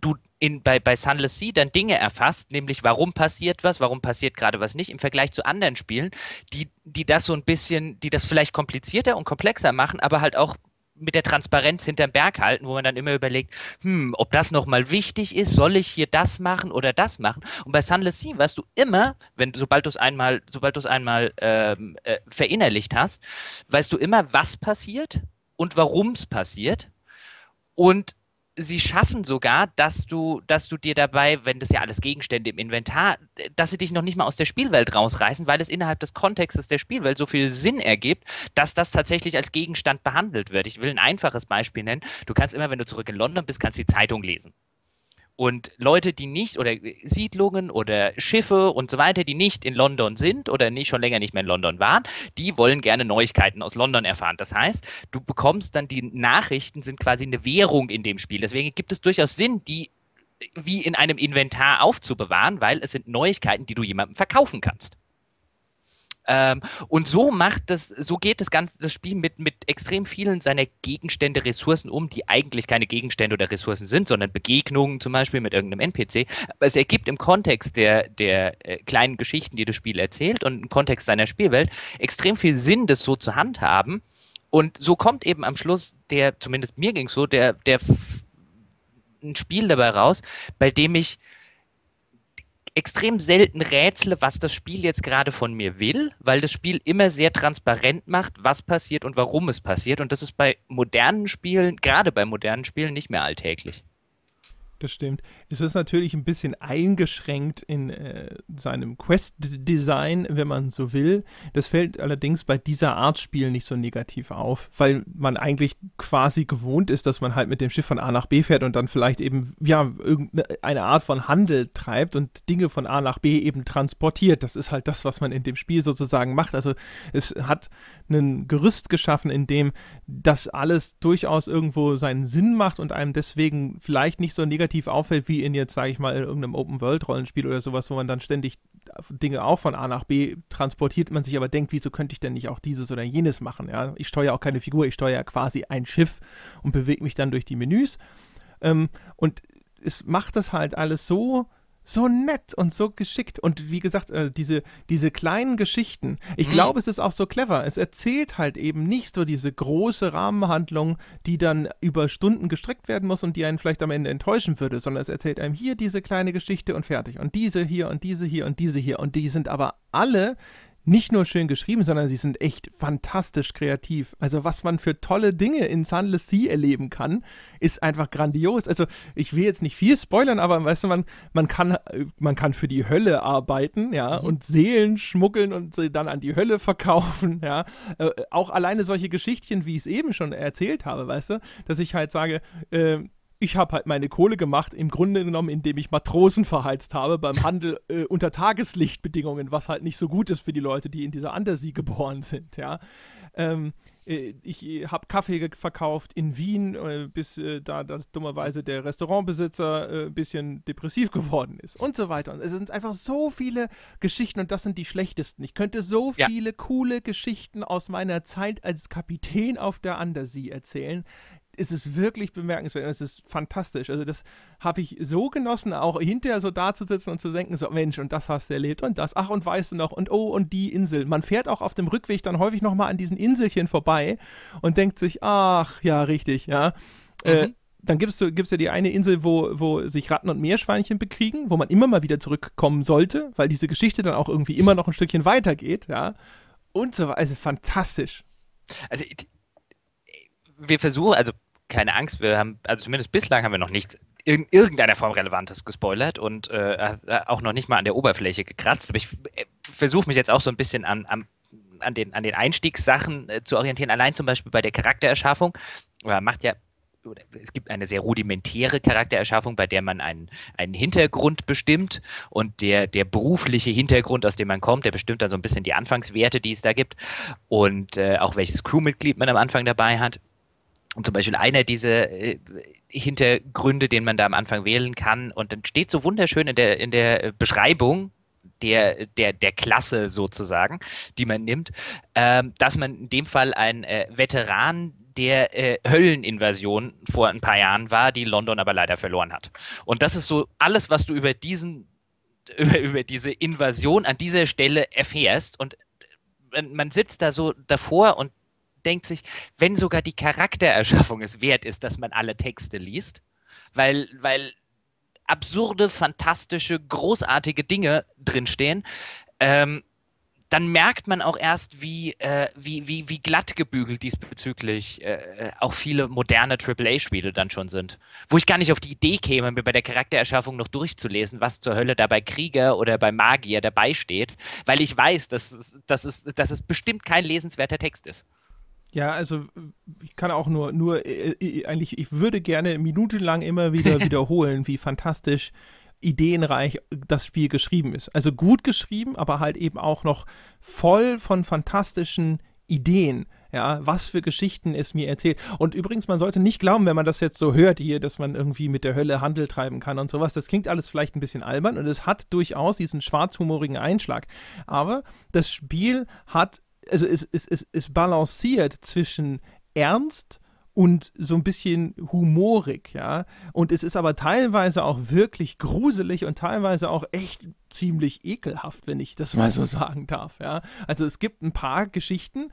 du in, bei, bei Sunless Sea dann Dinge erfasst, nämlich warum passiert was, warum passiert gerade was nicht, im Vergleich zu anderen Spielen, die, die das so ein bisschen, die das vielleicht komplizierter und komplexer machen, aber halt auch mit der Transparenz hinterm Berg halten, wo man dann immer überlegt, hm, ob das nochmal wichtig ist, soll ich hier das machen oder das machen? Und bei Sunless Sea weißt du immer, wenn sobald du es einmal, sobald du es einmal ähm, äh, verinnerlicht hast, weißt du immer, was passiert und warum es passiert. Und sie schaffen sogar, dass du, dass du dir dabei, wenn das ja alles Gegenstände im Inventar, dass sie dich noch nicht mal aus der Spielwelt rausreißen, weil es innerhalb des Kontextes der Spielwelt so viel Sinn ergibt, dass das tatsächlich als Gegenstand behandelt wird. Ich will ein einfaches Beispiel nennen. Du kannst immer, wenn du zurück in London bist, kannst die Zeitung lesen. Und Leute, die nicht, oder Siedlungen oder Schiffe und so weiter, die nicht in London sind oder nicht schon länger nicht mehr in London waren, die wollen gerne Neuigkeiten aus London erfahren. Das heißt, du bekommst dann die Nachrichten sind quasi eine Währung in dem Spiel. Deswegen gibt es durchaus Sinn, die wie in einem Inventar aufzubewahren, weil es sind Neuigkeiten, die du jemandem verkaufen kannst. Ähm, und so macht das, so geht das ganze das Spiel mit, mit extrem vielen seiner Gegenstände, Ressourcen um, die eigentlich keine Gegenstände oder Ressourcen sind, sondern Begegnungen zum Beispiel mit irgendeinem NPC. Aber es ergibt im Kontext der, der äh, kleinen Geschichten, die das Spiel erzählt und im Kontext seiner Spielwelt extrem viel Sinn, das so zu handhaben. Und so kommt eben am Schluss der, zumindest mir ging es so, der, der ein Spiel dabei raus, bei dem ich extrem selten rätsle, was das Spiel jetzt gerade von mir will, weil das Spiel immer sehr transparent macht, was passiert und warum es passiert. Und das ist bei modernen Spielen, gerade bei modernen Spielen, nicht mehr alltäglich das stimmt. Es ist natürlich ein bisschen eingeschränkt in äh, seinem Quest-Design, wenn man so will. Das fällt allerdings bei dieser Art Spiel nicht so negativ auf, weil man eigentlich quasi gewohnt ist, dass man halt mit dem Schiff von A nach B fährt und dann vielleicht eben, ja, irgendeine Art von Handel treibt und Dinge von A nach B eben transportiert. Das ist halt das, was man in dem Spiel sozusagen macht. Also es hat ein Gerüst geschaffen, in dem das alles durchaus irgendwo seinen Sinn macht und einem deswegen vielleicht nicht so negativ auffällt, wie in jetzt, sage ich mal, in irgendeinem Open-World-Rollenspiel oder sowas, wo man dann ständig Dinge auch von A nach B transportiert, man sich aber denkt, wieso könnte ich denn nicht auch dieses oder jenes machen? Ja? Ich steuere auch keine Figur, ich steuere quasi ein Schiff und bewege mich dann durch die Menüs. Ähm, und es macht das halt alles so so nett und so geschickt. Und wie gesagt, äh, diese, diese kleinen Geschichten, ich mhm. glaube, es ist auch so clever. Es erzählt halt eben nicht so diese große Rahmenhandlung, die dann über Stunden gestreckt werden muss und die einen vielleicht am Ende enttäuschen würde, sondern es erzählt einem hier diese kleine Geschichte und fertig. Und diese hier und diese hier und diese hier. Und die sind aber alle nicht nur schön geschrieben, sondern sie sind echt fantastisch kreativ. Also was man für tolle Dinge in Sunless Sea erleben kann, ist einfach grandios. Also ich will jetzt nicht viel spoilern, aber weißt du, man, man, kann, man kann für die Hölle arbeiten, ja, mhm. und Seelen schmuggeln und sie dann an die Hölle verkaufen, ja. Äh, auch alleine solche Geschichtchen, wie ich es eben schon erzählt habe, weißt du, dass ich halt sage, äh, ich habe halt meine Kohle gemacht, im Grunde genommen, indem ich Matrosen verheizt habe beim Handel äh, unter Tageslichtbedingungen, was halt nicht so gut ist für die Leute, die in dieser Undersea geboren sind, ja. Ähm, äh, ich äh, habe Kaffee verkauft in Wien, äh, bis äh, da das dummerweise der Restaurantbesitzer ein bisschen depressiv geworden ist und so weiter. Und es sind einfach so viele Geschichten und das sind die schlechtesten. Ich könnte so ja. viele coole Geschichten aus meiner Zeit als Kapitän auf der Undersea erzählen ist es wirklich bemerkenswert. Es ist fantastisch. Also das habe ich so genossen, auch hinterher so da zu sitzen und zu denken, so Mensch, und das hast du erlebt und das, ach und weißt du noch und oh und die Insel. Man fährt auch auf dem Rückweg dann häufig nochmal an diesen Inselchen vorbei und denkt sich, ach ja, richtig, ja. Äh, mhm. Äh, dann gibt es ja die eine Insel, wo, wo sich Ratten und Meerschweinchen bekriegen, wo man immer mal wieder zurückkommen sollte, weil diese Geschichte dann auch irgendwie immer noch ein Stückchen weitergeht, ja. Und so, also fantastisch. Also wir versuchen, also keine Angst, wir haben, also zumindest bislang haben wir noch nichts in irgendeiner Form Relevantes gespoilert und äh, auch noch nicht mal an der Oberfläche gekratzt. Aber ich äh, versuche mich jetzt auch so ein bisschen an, an, an, den, an den Einstiegssachen äh, zu orientieren. Allein zum Beispiel bei der Charaktererschaffung. Äh, macht ja es gibt eine sehr rudimentäre Charaktererschaffung, bei der man einen, einen Hintergrund bestimmt und der, der berufliche Hintergrund, aus dem man kommt, der bestimmt dann so ein bisschen die Anfangswerte, die es da gibt und äh, auch welches Crewmitglied man am Anfang dabei hat. Und zum Beispiel einer dieser äh, Hintergründe, den man da am Anfang wählen kann. Und dann steht so wunderschön in der, in der Beschreibung der, der, der Klasse sozusagen, die man nimmt, ähm, dass man in dem Fall ein äh, Veteran der äh, Hölleninvasion vor ein paar Jahren war, die London aber leider verloren hat. Und das ist so alles, was du über diesen, über, über diese Invasion an dieser Stelle erfährst. Und äh, man sitzt da so davor und denkt sich, wenn sogar die Charaktererschaffung es wert ist, dass man alle Texte liest, weil, weil absurde, fantastische, großartige Dinge drinstehen, ähm, dann merkt man auch erst, wie, äh, wie, wie, wie glatt gebügelt diesbezüglich äh, äh auch viele moderne AAA-Spiele dann schon sind. Wo ich gar nicht auf die Idee käme, mir bei der Charaktererschaffung noch durchzulesen, was zur Hölle da bei Krieger oder bei Magier dabei steht, weil ich weiß, dass, dass, es, dass es bestimmt kein lesenswerter Text ist. Ja, also ich kann auch nur, nur äh, äh, eigentlich, ich würde gerne minutenlang immer wieder wiederholen, wie fantastisch ideenreich das Spiel geschrieben ist. Also gut geschrieben, aber halt eben auch noch voll von fantastischen Ideen. Ja, was für Geschichten es mir erzählt. Und übrigens, man sollte nicht glauben, wenn man das jetzt so hört hier, dass man irgendwie mit der Hölle Handel treiben kann und sowas. Das klingt alles vielleicht ein bisschen albern und es hat durchaus diesen schwarzhumorigen Einschlag. Aber das Spiel hat also es, es, es, es balanciert zwischen Ernst und so ein bisschen humorig, ja. Und es ist aber teilweise auch wirklich gruselig und teilweise auch echt ziemlich ekelhaft, wenn ich das mal so sagen darf, ja. Also es gibt ein paar Geschichten,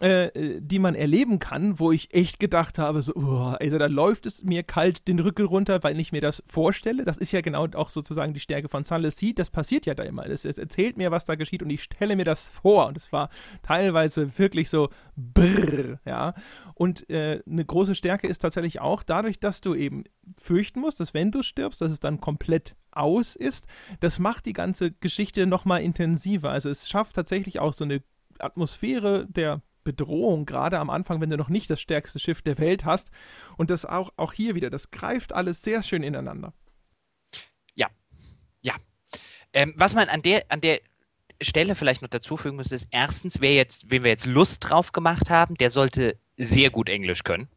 äh, die man erleben kann, wo ich echt gedacht habe, so, oh, also da läuft es mir kalt den Rücken runter, weil ich mir das vorstelle. Das ist ja genau auch sozusagen die Stärke von Sunless Sea. Das passiert ja da immer. Es, es erzählt mir, was da geschieht und ich stelle mir das vor. Und es war teilweise wirklich so brrr, ja. Und äh, eine große Stärke ist tatsächlich auch dadurch, dass du eben fürchten musst, dass wenn du stirbst, dass es dann komplett aus ist. Das macht die ganze Geschichte nochmal intensiver. Also es schafft tatsächlich auch so eine Atmosphäre der Bedrohung, gerade am Anfang, wenn du noch nicht das stärkste Schiff der Welt hast. Und das auch, auch hier wieder, das greift alles sehr schön ineinander. Ja, ja. Ähm, was man an der, an der Stelle vielleicht noch dazu fügen muss, ist erstens, wer jetzt, wenn wir jetzt Lust drauf gemacht haben, der sollte sehr gut Englisch können.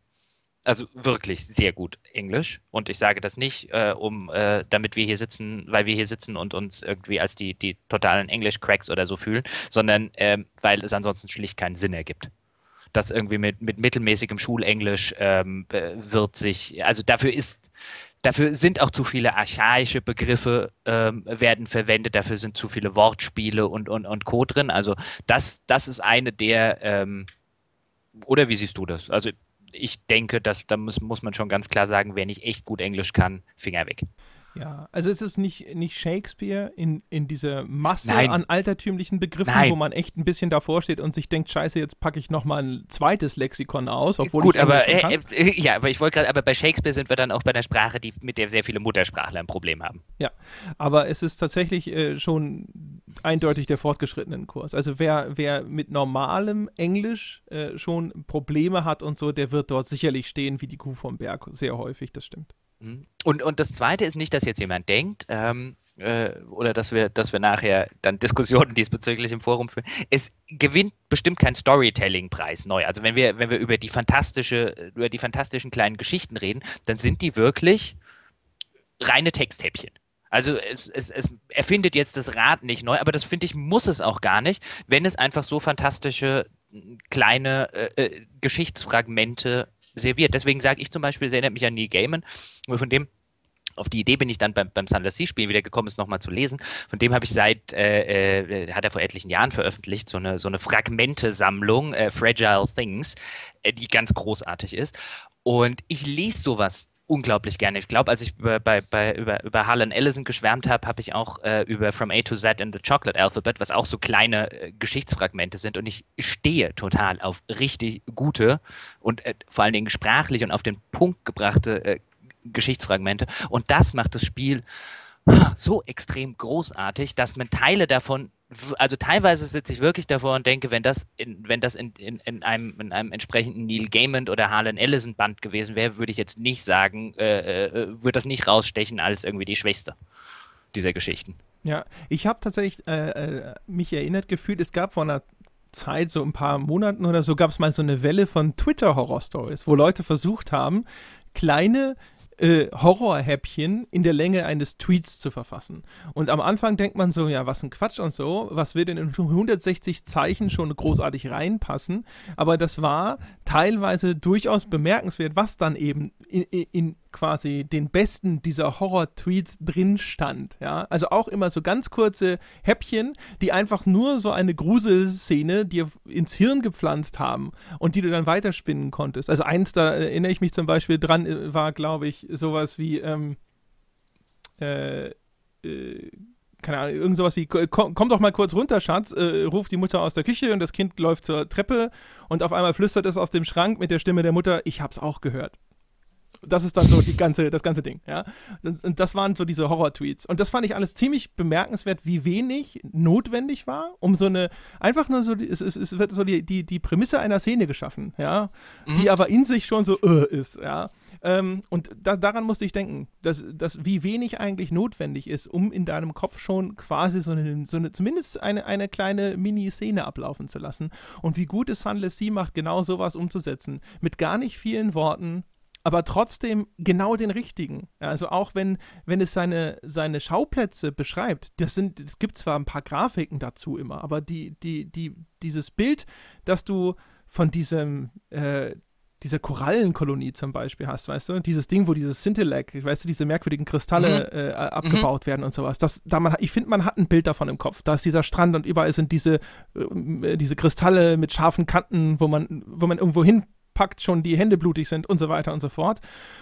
Also wirklich sehr gut Englisch. Und ich sage das nicht, äh, um, äh, damit wir hier sitzen, weil wir hier sitzen und uns irgendwie als die, die totalen Englisch-Cracks oder so fühlen, sondern äh, weil es ansonsten schlicht keinen Sinn ergibt. Das irgendwie mit, mit mittelmäßigem Schulenglisch ähm, äh, wird sich, also dafür ist, dafür sind auch zu viele archaische Begriffe ähm, werden verwendet, dafür sind zu viele Wortspiele und, und, und Co. drin. Also das, das ist eine der, ähm, oder wie siehst du das? Also ich denke, dass, da muss, muss man schon ganz klar sagen, wer nicht echt gut Englisch kann, Finger weg. Ja, also es ist nicht, nicht Shakespeare in, in dieser Masse Nein. an altertümlichen Begriffen, Nein. wo man echt ein bisschen davor steht und sich denkt, scheiße, jetzt packe ich nochmal ein zweites Lexikon aus, obwohl Gut, ich aber äh, äh, ja, aber ich wollte gerade, aber bei Shakespeare sind wir dann auch bei einer Sprache, die, mit der sehr viele Muttersprachler ein Problem haben. Aber es ist tatsächlich äh, schon eindeutig der fortgeschrittenen Kurs. Also wer, wer mit normalem Englisch äh, schon Probleme hat und so, der wird dort sicherlich stehen wie die Kuh vom Berg. Sehr häufig, das stimmt. Mhm. Und, und das Zweite ist nicht, dass jetzt jemand denkt, ähm, äh, oder dass wir, dass wir nachher dann Diskussionen diesbezüglich im Forum führen. Es gewinnt bestimmt kein Storytelling-Preis neu. Also wenn wir, wenn wir über die fantastische, über die fantastischen kleinen Geschichten reden, dann sind die wirklich reine Texthäppchen. Also es, es, es erfindet jetzt das Rad nicht neu, aber das finde ich, muss es auch gar nicht, wenn es einfach so fantastische kleine äh, äh, Geschichtsfragmente serviert. Deswegen sage ich zum Beispiel, es erinnert mich an Neil Gaiman, von dem auf die Idee bin ich dann beim, beim Sunless Sea Spiel wieder gekommen, es nochmal zu lesen. Von dem habe ich seit, äh, äh, hat er vor etlichen Jahren veröffentlicht, so eine, so eine Fragmente-Sammlung, äh, Fragile Things, äh, die ganz großartig ist. Und ich lese sowas unglaublich gerne. Ich glaube, als ich über, bei, bei, über, über Harlan Ellison geschwärmt habe, habe ich auch äh, über From A to Z in the Chocolate Alphabet, was auch so kleine äh, Geschichtsfragmente sind. Und ich stehe total auf richtig gute und äh, vor allen Dingen sprachlich und auf den Punkt gebrachte äh, Geschichtsfragmente. Und das macht das Spiel so extrem großartig, dass man Teile davon, also teilweise sitze ich wirklich davor und denke, wenn das in, wenn das in, in, in, einem, in einem entsprechenden Neil Gaiman oder Harlan Ellison Band gewesen wäre, würde ich jetzt nicht sagen, äh, äh, würde das nicht rausstechen als irgendwie die schwächste dieser Geschichten. Ja, ich habe tatsächlich äh, äh, mich erinnert gefühlt, es gab vor einer Zeit, so ein paar Monaten oder so, gab es mal so eine Welle von Twitter-Horror-Stories, wo Leute versucht haben, kleine äh, Horrorhäppchen in der Länge eines Tweets zu verfassen. Und am Anfang denkt man so, ja, was ein Quatsch und so, was wird denn in 160 Zeichen schon großartig reinpassen? Aber das war teilweise durchaus bemerkenswert, was dann eben in, in, quasi den besten dieser Horror-Tweets drin stand. Ja? Also auch immer so ganz kurze Häppchen, die einfach nur so eine Gruselszene dir ins Hirn gepflanzt haben und die du dann weiterspinnen konntest. Also eins, da erinnere ich mich zum Beispiel dran, äh, war, glaube ich, sowas wie, ähm, äh, äh, keine Ahnung, irgend sowas wie, komm, komm doch mal kurz runter, Schatz, äh, ruft die Mutter aus der Küche und das Kind läuft zur Treppe und auf einmal flüstert es aus dem Schrank mit der Stimme der Mutter, ich hab's auch gehört. Das ist dann so die ganze, das ganze Ding, ja. Und und das waren so diese Horror-Tweets. Und das fand ich alles ziemlich bemerkenswert, wie wenig notwendig war, um so eine, einfach nur so, es, es, es wird so die, die, die Prämisse einer Szene geschaffen, ja, die aber in sich schon so äh, ist, ja. Ähm, und da, daran musste ich denken, dass, dass wie wenig eigentlich notwendig ist, um in deinem Kopf schon quasi so eine, so eine zumindest eine, eine kleine Mini-Szene ablaufen zu lassen. Und wie gut es Sunless Sea macht, genau sowas umzusetzen. Mit gar nicht vielen Worten, aber trotzdem genau den richtigen. Also auch wenn, wenn es seine, seine Schauplätze beschreibt, das sind, es gibt zwar ein paar Grafiken dazu immer, aber die, die, die, dieses Bild, das du von diesem, äh, dieser Korallenkolonie zum Beispiel hast, weißt du, dieses Ding, wo dieses Scintillac, weißt du, diese merkwürdigen Kristalle äh, abgebaut werden und sowas. Das, da man, ich finde, man hat ein Bild davon im Kopf. Da ist dieser Strand und überall sind diese, äh, diese Kristalle mit scharfen Kanten, wo man, wo man irgendwo hinpackt, schon die Hände blutig sind und so weiter und so fort.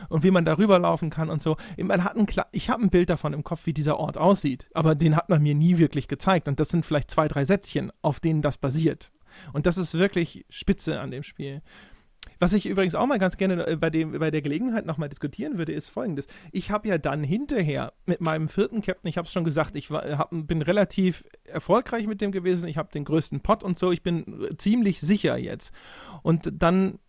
Und wie man darüber laufen kann und so. Man hat ein, ich habe ein Bild davon im Kopf, wie dieser Ort aussieht, aber den hat man mir nie wirklich gezeigt. Und das sind vielleicht zwei, drei Sätzchen, auf denen das basiert. Und das ist wirklich spitze an dem Spiel. Was ich übrigens auch mal ganz gerne äh, bei, dem, bei der Gelegenheit nochmal diskutieren würde, ist folgendes. Ich habe ja dann hinterher mit meinem vierten Captain, ich habe es schon gesagt, ich war, hab, bin relativ erfolgreich mit dem gewesen, ich habe den größten Pot und so, ich bin äh, ziemlich sicher jetzt. Und dann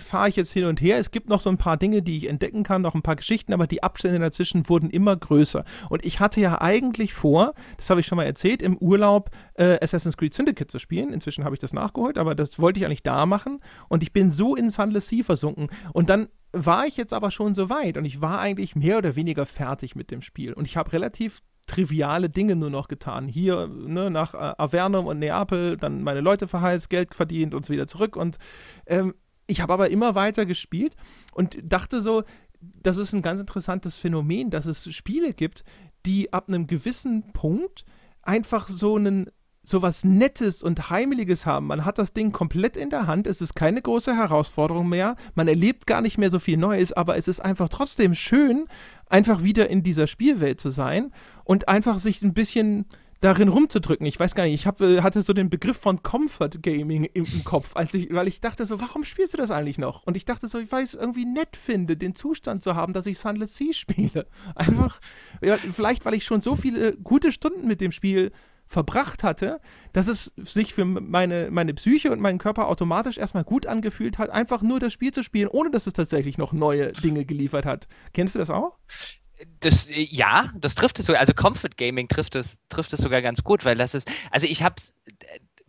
fahre ich jetzt hin und her. Es gibt noch so ein paar Dinge, die ich entdecken kann, noch ein paar Geschichten, aber die Abstände dazwischen wurden immer größer. Und ich hatte ja eigentlich vor, das habe ich schon mal erzählt, im Urlaub äh, Assassin's Creed Syndicate zu spielen. Inzwischen habe ich das nachgeholt, aber das wollte ich eigentlich da machen. Und ich bin so in Sunless Sea versunken. Und dann war ich jetzt aber schon so weit und ich war eigentlich mehr oder weniger fertig mit dem Spiel. Und ich habe relativ triviale Dinge nur noch getan. Hier ne, nach äh, Avernum und Neapel, dann meine Leute verheizt, Geld verdient und so wieder zurück. Und ähm, ich habe aber immer weiter gespielt und dachte so, das ist ein ganz interessantes Phänomen, dass es Spiele gibt, die ab einem gewissen Punkt einfach so einen so was Nettes und Heimeliges haben. Man hat das Ding komplett in der Hand, es ist keine große Herausforderung mehr, man erlebt gar nicht mehr so viel Neues, aber es ist einfach trotzdem schön, einfach wieder in dieser Spielwelt zu sein und einfach sich ein bisschen darin rumzudrücken. Ich weiß gar nicht, ich hab, äh, hatte so den Begriff von Comfort Gaming im, im, Kopf, als ich, weil ich dachte so, warum spielst du das eigentlich noch? Und ich dachte so, ich weiß irgendwie nett finde, den Zustand zu haben, dass ich Sunless Sea spiele. Einfach, ja, vielleicht, weil ich schon so viele gute Stunden mit dem Spiel verbracht hatte, dass es sich für meine, meine Psyche und meinen Körper automatisch erstmal gut angefühlt hat, einfach nur das Spiel zu spielen, ohne dass es tatsächlich noch neue Dinge geliefert hat. Kennst du das auch? Das, ja, das trifft es sogar. Also Comfort Gaming trifft es, trifft es sogar ganz gut, weil das ist, also ich habe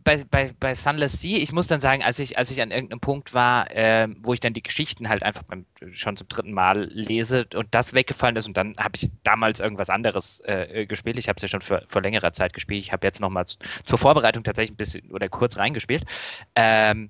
bei, bei, bei Sunless Sea, ich muss dann sagen, als ich, als ich an irgendeinem Punkt war, äh, wo ich dann die Geschichten halt einfach beim, schon zum dritten Mal lese und das weggefallen ist und dann habe ich damals irgendwas anderes äh, gespielt. Ich habe es ja schon für, vor längerer Zeit gespielt. Ich habe jetzt nochmal zur Vorbereitung tatsächlich ein bisschen oder kurz reingespielt. Ähm,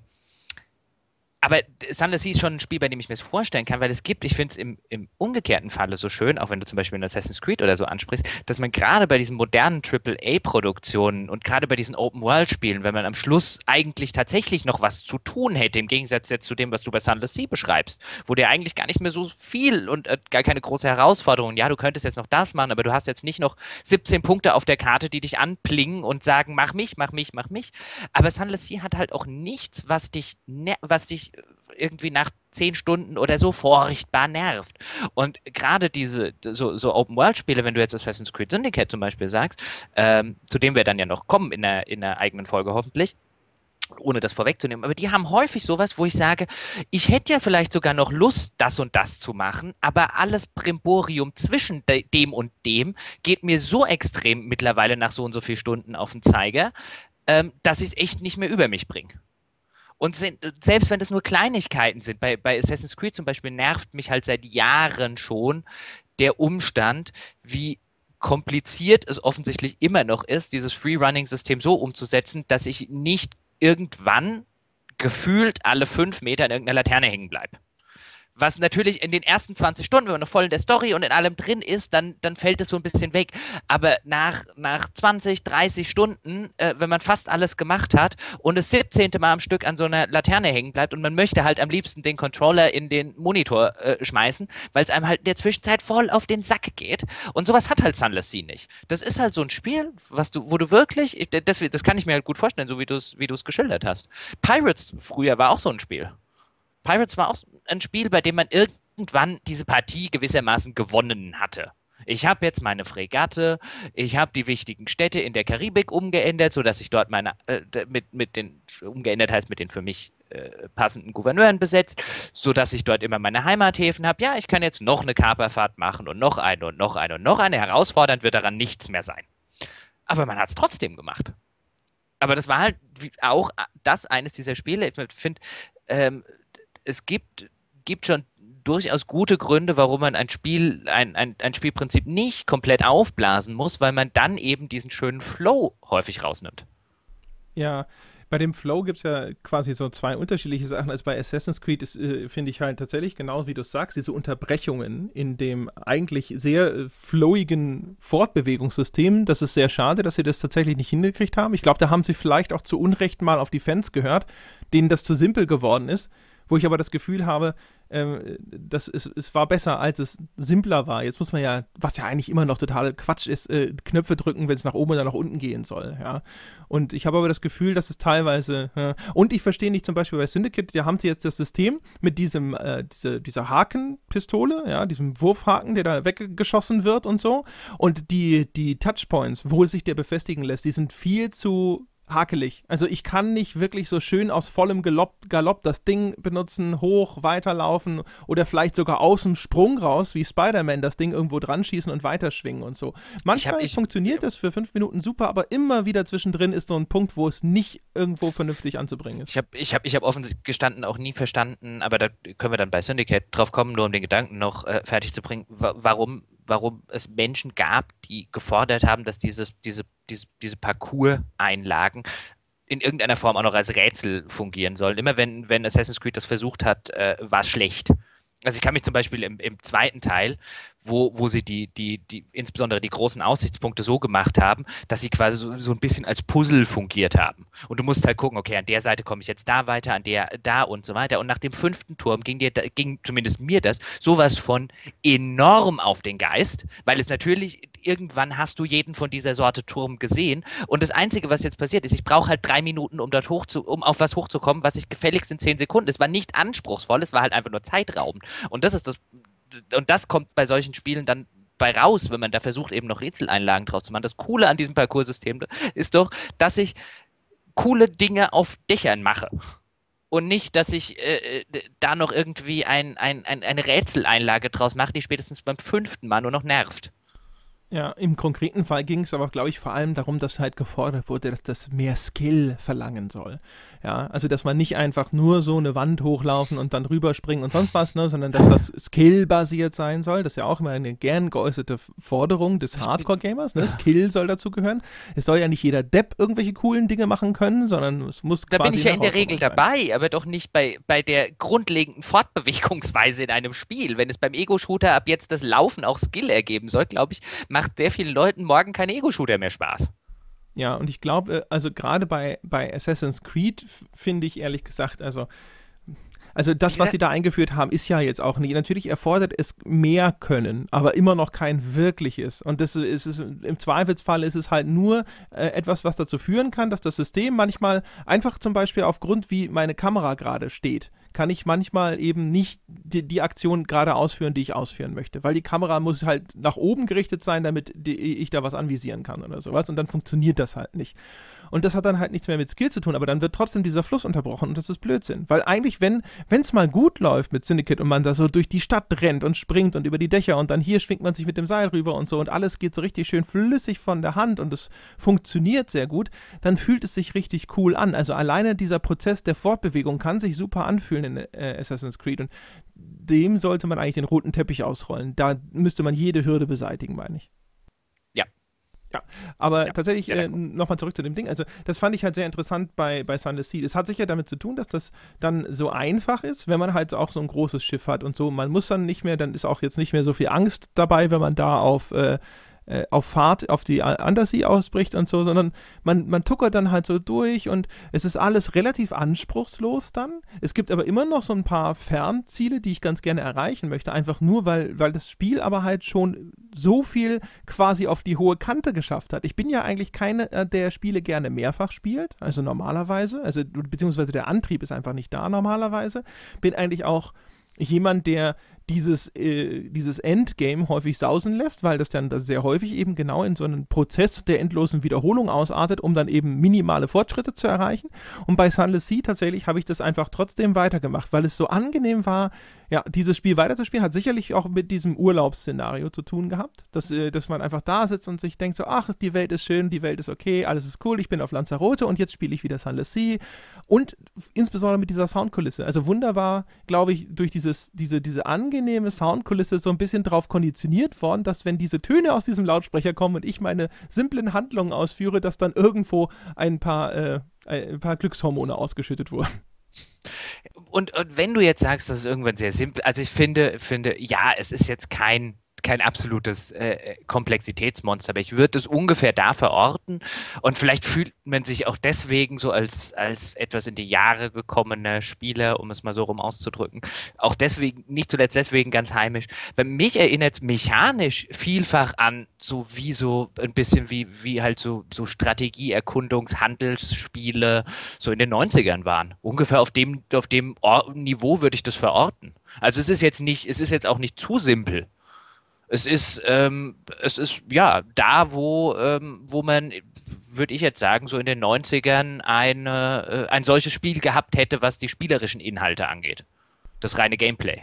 aber Sunless Sea ist schon ein Spiel, bei dem ich mir das vorstellen kann, weil es gibt, ich finde es im, im, umgekehrten Falle so schön, auch wenn du zum Beispiel in Assassin's Creed oder so ansprichst, dass man gerade bei diesen modernen AAA-Produktionen und gerade bei diesen Open-World-Spielen, wenn man am Schluss eigentlich tatsächlich noch was zu tun hätte, im Gegensatz jetzt zu dem, was du bei Sunless Sea beschreibst, wo dir eigentlich gar nicht mehr so viel und äh, gar keine große Herausforderung, ja, du könntest jetzt noch das machen, aber du hast jetzt nicht noch 17 Punkte auf der Karte, die dich anplingen und sagen, mach mich, mach mich, mach mich. Aber Sunless Sea hat halt auch nichts, was dich, was dich irgendwie nach zehn Stunden oder so furchtbar nervt. Und gerade diese so, so Open-World-Spiele, wenn du jetzt Assassin's Creed Syndicate zum Beispiel sagst, ähm, zu dem wir dann ja noch kommen in der, in der eigenen Folge hoffentlich, ohne das vorwegzunehmen, aber die haben häufig sowas, wo ich sage, ich hätte ja vielleicht sogar noch Lust, das und das zu machen, aber alles Primborium zwischen de dem und dem geht mir so extrem mittlerweile nach so und so vielen Stunden auf den Zeiger, ähm, dass ich es echt nicht mehr über mich bringe. Und selbst wenn das nur Kleinigkeiten sind, bei, bei Assassin's Creed zum Beispiel nervt mich halt seit Jahren schon der Umstand, wie kompliziert es offensichtlich immer noch ist, dieses Free-Running-System so umzusetzen, dass ich nicht irgendwann gefühlt alle fünf Meter in irgendeiner Laterne hängen bleibe was natürlich in den ersten 20 Stunden, wenn man noch voll in der Story und in allem drin ist, dann, dann fällt es so ein bisschen weg. Aber nach, nach 20, 30 Stunden, äh, wenn man fast alles gemacht hat und das 17. Mal am Stück an so einer Laterne hängen bleibt und man möchte halt am liebsten den Controller in den Monitor äh, schmeißen, weil es einem halt in der Zwischenzeit voll auf den Sack geht. Und sowas hat halt Sunless Sea nicht. Das ist halt so ein Spiel, was du, wo du wirklich, das, das kann ich mir halt gut vorstellen, so wie du es wie geschildert hast. Pirates früher war auch so ein Spiel. Pirates war auch ein Spiel, bei dem man irgendwann diese Partie gewissermaßen gewonnen hatte. Ich habe jetzt meine Fregatte, ich habe die wichtigen Städte in der Karibik umgeändert, sodass ich dort meine, äh, mit, mit den, umgeändert heißt mit den für mich äh, passenden Gouverneuren besetzt, sodass ich dort immer meine Heimathäfen habe. Ja, ich kann jetzt noch eine Kaperfahrt machen und noch eine und noch eine und noch eine. Herausfordernd wird daran nichts mehr sein. Aber man hat es trotzdem gemacht. Aber das war halt auch das eines dieser Spiele. Ich finde, ähm, es gibt, gibt schon durchaus gute Gründe, warum man ein Spiel, ein, ein, ein Spielprinzip nicht komplett aufblasen muss, weil man dann eben diesen schönen Flow häufig rausnimmt. Ja, bei dem Flow gibt es ja quasi so zwei unterschiedliche Sachen. Also bei Assassin's Creed äh, finde ich halt tatsächlich, genau wie du sagst, diese Unterbrechungen in dem eigentlich sehr äh, flowigen Fortbewegungssystem. Das ist sehr schade, dass sie das tatsächlich nicht hingekriegt haben. Ich glaube, da haben sie vielleicht auch zu Unrecht mal auf die Fans gehört, denen das zu simpel geworden ist wo ich aber das Gefühl habe, ähm, dass es, es war besser, als es simpler war. Jetzt muss man ja, was ja eigentlich immer noch total Quatsch ist, äh, Knöpfe drücken, wenn es nach oben oder nach unten gehen soll, ja. Und ich habe aber das Gefühl, dass es teilweise, ja, und ich verstehe nicht zum Beispiel bei Syndicate, da haben sie jetzt das System mit diesem, äh, diese, dieser Hakenpistole, ja, diesem Wurfhaken, der da weggeschossen wird und so. Und die, die Touchpoints, wo es sich der befestigen lässt, die sind viel zu hakelig. Also ich kann nicht wirklich so schön aus vollem Galopp, Galopp das Ding benutzen, hoch, weiterlaufen oder vielleicht sogar aus dem Sprung raus, wie Spider-Man, das Ding irgendwo dran schießen und weiterschwingen und so. Manchmal ich hab, ich, funktioniert das für fünf Minuten super, aber immer wieder zwischendrin ist so ein Punkt, wo es nicht irgendwo vernünftig anzubringen ist. Ich habe ich hab, ich hab offen gestanden auch nie verstanden, aber da können wir dann bei Syndicate drauf kommen, nur um den Gedanken noch äh, fertig zu bringen, warum warum es Menschen gab, die gefordert haben, dass dieses, diese, diese, diese Parcours-Einlagen in irgendeiner Form auch noch als Rätsel fungieren sollen. Immer wenn, wenn Assassin's Creed das versucht hat, äh, war es schlecht. Also ich kann mich zum Beispiel im, im zweiten Teil, wo, wo sie die, die, die, insbesondere die großen Aussichtspunkte so gemacht haben, dass sie quasi so, so ein bisschen als Puzzle fungiert haben. Und du musst halt gucken, okay, an der Seite komme ich jetzt da weiter, an der da und so weiter. Und nach dem fünften Turm ging dir, ging zumindest mir das sowas von enorm auf den Geist, weil es natürlich irgendwann hast du jeden von dieser Sorte Turm gesehen. Und das Einzige, was jetzt passiert ist, ich brauche halt drei Minuten, um dort hoch zu, um auf was hochzukommen, was ich gefälligst in zehn Sekunden. Es war nicht anspruchsvoll, es war halt einfach nur zeitraubend. Und das ist das, und das kommt bei solchen Spielen dann bei raus, wenn man da versucht, eben noch Rätseleinlagen draus zu machen. Das Coole an diesem Parcoursystem ist doch, dass ich coole Dinge auf Dächern mache. Und nicht, dass ich äh, da noch irgendwie ein, ein, ein, eine Rätseleinlage draus mache, die spätestens beim fünften Mal nur noch nervt. Ja, im konkreten Fall ging es aber, glaube ich, vor allem darum, dass halt gefordert wurde, dass das mehr Skill verlangen soll. Ja, also dass man nicht einfach nur so eine Wand hochlaufen und dann rüberspringen und sonst was, ne, sondern dass das Skill-basiert sein soll. Das ist ja auch immer eine gern geäußerte Forderung des Hardcore-Gamers. Ne? Skill soll dazu gehören. Es soll ja nicht jeder Depp irgendwelche coolen Dinge machen können, sondern es muss Da bin ich ja in der Regel sein. dabei, aber doch nicht bei, bei der grundlegenden Fortbewegungsweise in einem Spiel. Wenn es beim Ego-Shooter ab jetzt das Laufen auch Skill ergeben soll, glaube ich, macht sehr vielen Leuten morgen kein Ego-Shooter mehr Spaß. Ja, und ich glaube, äh, also gerade bei, bei Assassin's Creed finde ich ehrlich gesagt, also also das, was sie da eingeführt haben, ist ja jetzt auch nicht. Natürlich erfordert es mehr Können, aber immer noch kein wirkliches. Und das ist, ist im Zweifelsfall ist es halt nur äh, etwas, was dazu führen kann, dass das System manchmal einfach zum Beispiel aufgrund, wie meine Kamera gerade steht, kann ich manchmal eben nicht die, die Aktion gerade ausführen, die ich ausführen möchte. Weil die Kamera muss halt nach oben gerichtet sein, damit die, ich da was anvisieren kann oder sowas. Und dann funktioniert das halt nicht. Und das hat dann halt nichts mehr mit Skill zu tun, aber dann wird trotzdem dieser Fluss unterbrochen und das ist Blödsinn. Weil eigentlich, wenn es mal gut läuft mit Syndicate und man da so durch die Stadt rennt und springt und über die Dächer und dann hier schwingt man sich mit dem Seil rüber und so und alles geht so richtig schön flüssig von der Hand und es funktioniert sehr gut, dann fühlt es sich richtig cool an. Also alleine dieser Prozess der Fortbewegung kann sich super anfühlen in äh, Assassin's Creed und dem sollte man eigentlich den roten Teppich ausrollen. Da müsste man jede Hürde beseitigen, meine ich. Ja, aber ja, tatsächlich äh, nochmal zurück zu dem Ding. Also, das fand ich halt sehr interessant bei, bei Sunless Sea. Es hat sicher damit zu tun, dass das dann so einfach ist, wenn man halt auch so ein großes Schiff hat und so. Man muss dann nicht mehr, dann ist auch jetzt nicht mehr so viel Angst dabei, wenn man da auf äh, äh, auf Fahrt auf die Undersea ausbricht und so, sondern man, man tuckert dann halt so durch und es ist alles relativ anspruchslos dann. Es gibt aber immer noch so ein paar Fernziele, die ich ganz gerne erreichen möchte, einfach nur, weil, weil das Spiel aber halt schon so viel quasi auf die hohe Kante geschafft hat. Ich bin ja eigentlich keiner, äh, der Spiele gerne mehrfach spielt, also normalerweise, also beziehungsweise der Antrieb ist einfach nicht da normalerweise. Bin eigentlich auch jemand, der dieses, äh, dieses Endgame häufig sausen lässt, weil das dann sehr häufig eben genau in so einen Prozess der endlosen Wiederholung ausartet, um dann eben minimale Fortschritte zu erreichen. Und bei Sunless Sea tatsächlich habe ich das einfach trotzdem weitergemacht, weil es so angenehm war, ja, dieses Spiel weiterzuspielen, hat sicherlich auch mit diesem Urlaubsszenario zu tun gehabt, dass, äh, dass man einfach da sitzt und sich denkt so, ach, die Welt ist schön, die Welt ist okay, alles ist cool, ich bin auf Lanzarote und jetzt spiele ich wieder Sunless Sea und insbesondere mit dieser Soundkulisse. Also wunderbar, glaube ich, durch dieses, diese, diese angenehme Soundkulisse so ein bisschen darauf konditioniert worden, dass wenn diese Töne aus diesem Lautsprecher kommen und ich meine simplen Handlungen ausführe, dass dann irgendwo ein paar, äh, ein paar Glückshormone ausgeschüttet wurden. Und, und, wenn du jetzt sagst, das ist irgendwann sehr simpel, also ich finde, finde, ja, es ist jetzt kein kein absolutes äh, äh, Komplexitätsmonster, aber ich würde es ungefähr da verorten und vielleicht fühlt man sich auch deswegen so als, als etwas in die Jahre gekommener Spieler, um es mal so rum auszudrücken, auch deswegen, nicht zuletzt deswegen ganz heimisch, weil mich erinnert mechanisch vielfach an so wie so ein bisschen wie, wie halt so, so Strategie, Erkundungs-, Handelsspiele so in den 90ern waren. Ungefähr auf dem, auf dem Niveau würde ich das verorten. Also es ist jetzt nicht, es ist jetzt auch nicht zu simpel. Es ist, ähm, es ist ja da, wo, ähm, wo man, würde ich jetzt sagen, so in den 90ern eine, äh, ein solches Spiel gehabt hätte, was die spielerischen Inhalte angeht. Das reine Gameplay.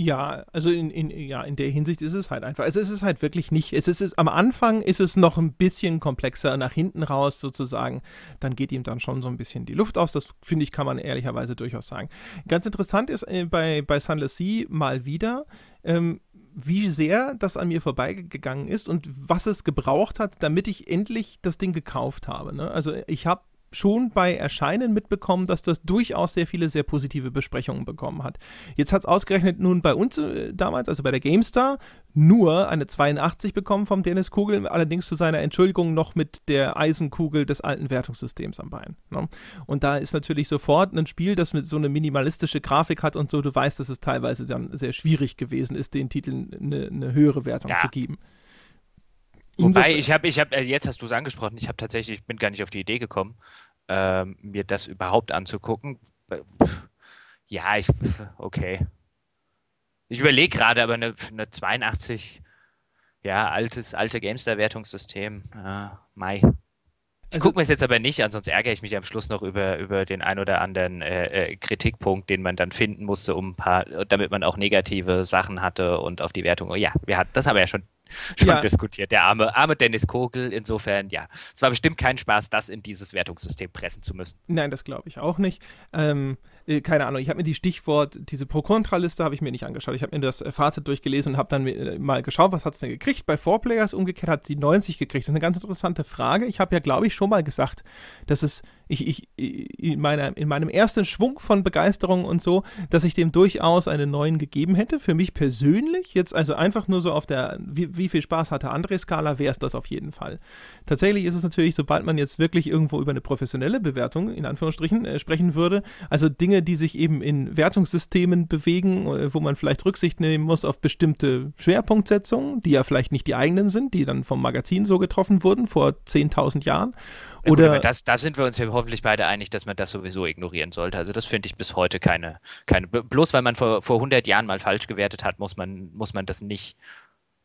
Ja, also in, in, ja, in der Hinsicht ist es halt einfach. Also es ist halt wirklich nicht, es ist, am Anfang ist es noch ein bisschen komplexer, nach hinten raus sozusagen, dann geht ihm dann schon so ein bisschen die Luft aus. Das finde ich, kann man ehrlicherweise durchaus sagen. Ganz interessant ist äh, bei, bei Sunless Sea mal wieder, ähm, wie sehr das an mir vorbeigegangen ist und was es gebraucht hat, damit ich endlich das Ding gekauft habe. Ne? Also ich habe schon bei Erscheinen mitbekommen, dass das durchaus sehr viele sehr positive Besprechungen bekommen hat. Jetzt hat es ausgerechnet nun bei uns äh, damals, also bei der GameStar, nur eine 82 bekommen vom Dennis Kugel, allerdings zu seiner Entschuldigung noch mit der Eisenkugel des alten Wertungssystems am Bein. Ne? Und da ist natürlich sofort ein Spiel, das mit so eine minimalistische Grafik hat und so, du weißt, dass es teilweise dann sehr schwierig gewesen ist, den Titeln eine, eine höhere Wertung ja. zu geben. Wobei, ich habe, ich habe, äh, jetzt hast du es angesprochen, ich habe tatsächlich, ich bin gar nicht auf die Idee gekommen, ähm, mir das überhaupt anzugucken. Ja, ich, okay. Ich überlege gerade, aber eine, eine 82, ja, altes, alte Gamestar-Wertungssystem, äh, Mai. Ich also, gucke mir es jetzt aber nicht an, sonst ärgere ich mich am Schluss noch über, über den ein oder anderen äh, äh, Kritikpunkt, den man dann finden musste, um ein paar, damit man auch negative Sachen hatte und auf die Wertung. Ja, wir hatten, das haben wir ja schon schon ja. diskutiert. Der arme, arme Dennis Kogel. Insofern, ja, es war bestimmt kein Spaß, das in dieses Wertungssystem pressen zu müssen. Nein, das glaube ich auch nicht. Ähm, äh, keine Ahnung, ich habe mir die Stichwort, diese Pro-Kontra-Liste habe ich mir nicht angeschaut. Ich habe mir das äh, Fazit durchgelesen und habe dann äh, mal geschaut, was hat es denn gekriegt. Bei Four Players umgekehrt hat sie 90 gekriegt. Das ist eine ganz interessante Frage. Ich habe ja, glaube ich, schon mal gesagt, dass es ich, ich, in, meiner, in meinem ersten Schwung von Begeisterung und so, dass ich dem durchaus einen neuen gegeben hätte. Für mich persönlich, jetzt also einfach nur so auf der, wie, wie viel Spaß hatte André-Skala, wäre es das auf jeden Fall. Tatsächlich ist es natürlich, sobald man jetzt wirklich irgendwo über eine professionelle Bewertung, in Anführungsstrichen, äh, sprechen würde, also Dinge, die sich eben in Wertungssystemen bewegen, äh, wo man vielleicht Rücksicht nehmen muss auf bestimmte Schwerpunktsetzungen, die ja vielleicht nicht die eigenen sind, die dann vom Magazin so getroffen wurden vor 10.000 Jahren oder gut, das, da sind wir uns ja hoffentlich beide einig, dass man das sowieso ignorieren sollte. Also das finde ich bis heute keine, keine. Bloß weil man vor, vor 100 Jahren mal falsch gewertet hat, muss man, muss man das nicht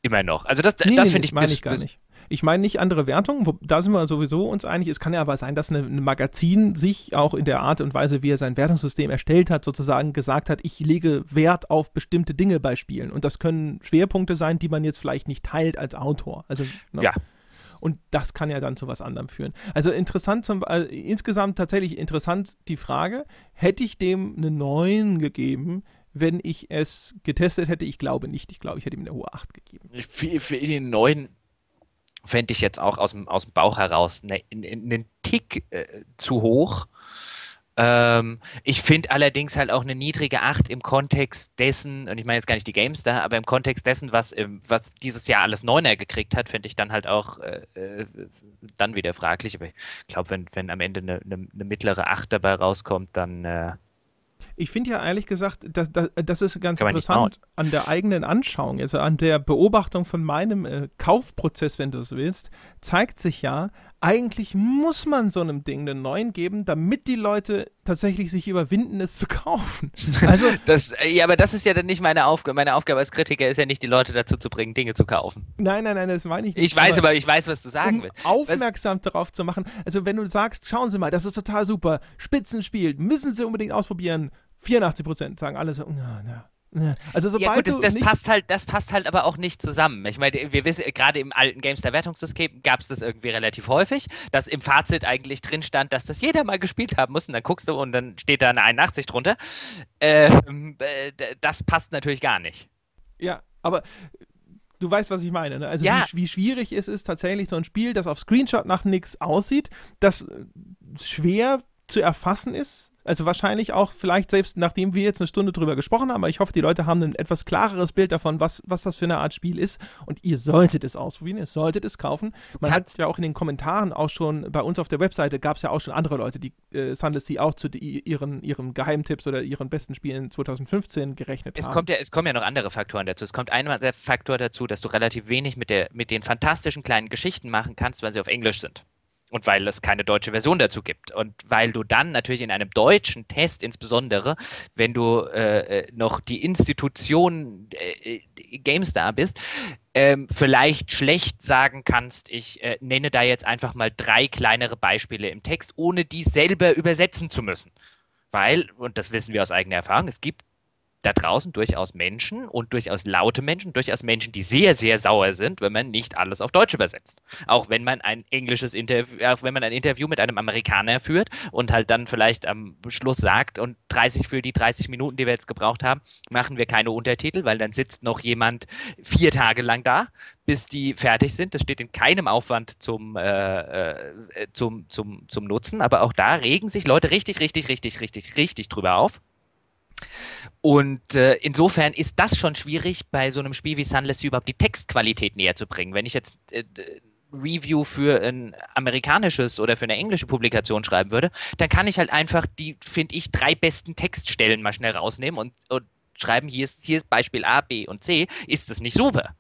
immer noch. Also das, nee, das finde nee, ich, meine ich gar nicht. Ich meine nicht andere Wertungen, wo, da sind wir sowieso uns einig. Es kann ja aber sein, dass ein Magazin sich auch in der Art und Weise, wie er sein Wertungssystem erstellt hat, sozusagen gesagt hat, ich lege Wert auf bestimmte Dinge bei Spielen. Und das können Schwerpunkte sein, die man jetzt vielleicht nicht teilt als Autor. Also, ne? Ja, und das kann ja dann zu was anderem führen. Also interessant, zum, also insgesamt tatsächlich interessant die Frage, hätte ich dem eine 9 gegeben, wenn ich es getestet hätte? Ich glaube nicht. Ich glaube, ich hätte ihm eine hohe 8 gegeben. Für, für den 9 fände ich jetzt auch aus dem, aus dem Bauch heraus einen, einen Tick äh, zu hoch. Ähm, ich finde allerdings halt auch eine niedrige 8 im Kontext dessen, und ich meine jetzt gar nicht die Games da, aber im Kontext dessen, was, was dieses Jahr alles Neuner gekriegt hat, finde ich dann halt auch äh, äh, dann wieder fraglich. Aber ich glaube, wenn, wenn am Ende eine, eine, eine, mittlere 8 dabei rauskommt, dann äh, ich finde ja ehrlich gesagt, das, das, das ist ganz interessant an der eigenen Anschauung, also an der Beobachtung von meinem äh, Kaufprozess, wenn du es willst, zeigt sich ja, eigentlich muss man so einem Ding einen neuen geben, damit die Leute tatsächlich sich überwinden, es zu kaufen. Also das, äh, ja, aber das ist ja dann nicht meine Aufgabe. Meine Aufgabe als Kritiker ist ja nicht, die Leute dazu zu bringen, Dinge zu kaufen. Nein, nein, nein, das meine ich nicht. Ich weiß, aber, aber ich weiß, was du sagen um willst. Aufmerksam was? darauf zu machen. Also wenn du sagst, schauen Sie mal, das ist total super, Spitzenspiel, müssen Sie unbedingt ausprobieren. 84 Prozent sagen alle so, na, na, also sobald ja gut, das, das passt halt, das passt halt aber auch nicht zusammen. Ich meine, wir wissen, gerade im alten Gamestar-Wertungssystem gab es das irgendwie relativ häufig, dass im Fazit eigentlich drin stand, dass das jeder mal gespielt haben muss und dann guckst du und dann steht da eine 81 drunter. Ähm, äh, das passt natürlich gar nicht. Ja, aber du weißt, was ich meine. Ne? Also ja. wie, wie, schwierig es ist, tatsächlich so ein Spiel, das auf Screenshot nach nichts aussieht, das schwer zu erfassen ist, also wahrscheinlich auch vielleicht selbst nachdem wir jetzt eine Stunde drüber gesprochen haben, aber ich hoffe, die Leute haben ein etwas klareres Bild davon, was, was das für eine Art Spiel ist. Und ihr solltet es ausprobieren, ihr solltet es kaufen. Man hat es ja auch in den Kommentaren auch schon, bei uns auf der Webseite gab es ja auch schon andere Leute, die äh, Sunless Sea auch zu die, ihren, ihren Geheimtipps oder ihren besten Spielen 2015 gerechnet es haben. Kommt ja, es kommen ja noch andere Faktoren dazu. Es kommt einmal der Faktor dazu, dass du relativ wenig mit, der, mit den fantastischen kleinen Geschichten machen kannst, weil sie auf Englisch sind und weil es keine deutsche Version dazu gibt. Und weil du dann natürlich in einem deutschen Test insbesondere, wenn du äh, äh noch die Institution äh, GameStar bist, ähm, vielleicht schlecht sagen kannst, ich äh, nenne da jetzt einfach mal drei kleinere Beispiele im Text, ohne die selber übersetzen zu müssen. Weil, und das wissen wir aus eigener Erfahrung, es gibt da draußen durchaus Menschen und durchaus laute Menschen, durchaus Menschen, die sehr, sehr sauer sind, wenn man nicht alles auf Deutsch übersetzt. Auch wenn man ein englisches Interview, auch wenn man ein Interview mit einem Amerikaner führt und halt dann vielleicht am Schluss sagt und 30 für die 30 Minuten, die wir jetzt gebraucht haben, machen wir keine Untertitel, weil dann sitzt noch jemand vier Tage lang da, bis die fertig sind. Das steht in keinem Aufwand zum, äh, äh, zum, zum, zum Nutzen, aber auch da regen sich Leute richtig, richtig, richtig, richtig, richtig drüber auf. Und äh, insofern ist das schon schwierig, bei so einem Spiel wie Sunless überhaupt die Textqualität näher zu bringen. Wenn ich jetzt äh, Review für ein amerikanisches oder für eine englische Publikation schreiben würde, dann kann ich halt einfach die, finde ich, drei besten Textstellen mal schnell rausnehmen und, und schreiben, hier ist, hier ist Beispiel A, B und C. Ist das nicht super?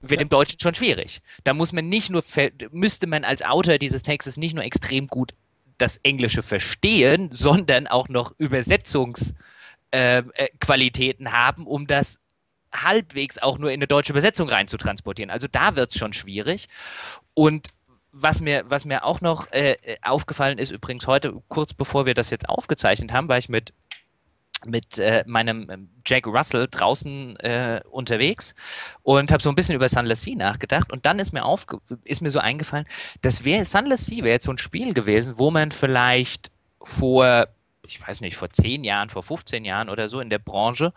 Wird ja. im Deutschen schon schwierig. Da muss man nicht nur, müsste man als Autor dieses Textes nicht nur extrem gut das Englische verstehen, sondern auch noch Übersetzungsqualitäten äh, äh haben, um das halbwegs auch nur in eine deutsche Übersetzung rein zu transportieren. Also da wird es schon schwierig. Und was mir, was mir auch noch äh, aufgefallen ist, übrigens heute, kurz bevor wir das jetzt aufgezeichnet haben, war ich mit mit äh, meinem ähm, Jack Russell draußen äh, unterwegs und habe so ein bisschen über Sunless Sea nachgedacht und dann ist mir aufge ist mir so eingefallen, das wäre Sunless Sea wäre jetzt so ein Spiel gewesen, wo man vielleicht vor ich weiß nicht vor zehn Jahren, vor 15 Jahren oder so in der Branche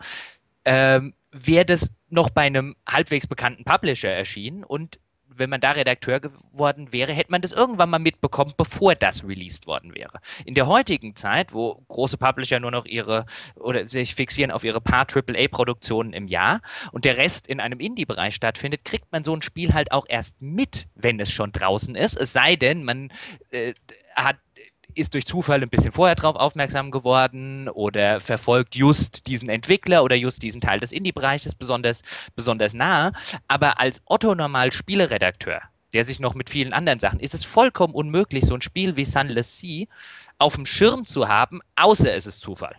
ähm, wäre das noch bei einem halbwegs bekannten Publisher erschienen und wenn man da Redakteur geworden wäre, hätte man das irgendwann mal mitbekommen, bevor das released worden wäre. In der heutigen Zeit, wo große Publisher nur noch ihre oder sich fixieren auf ihre paar AAA-Produktionen im Jahr und der Rest in einem Indie-Bereich stattfindet, kriegt man so ein Spiel halt auch erst mit, wenn es schon draußen ist. Es sei denn, man äh, hat ist durch Zufall ein bisschen vorher drauf aufmerksam geworden oder verfolgt just diesen Entwickler oder just diesen Teil des Indie-Bereiches besonders, besonders nah. Aber als Otto Normal Spieleredakteur, der sich noch mit vielen anderen Sachen, ist es vollkommen unmöglich, so ein Spiel wie Sunless Sea auf dem Schirm zu haben, außer es ist Zufall.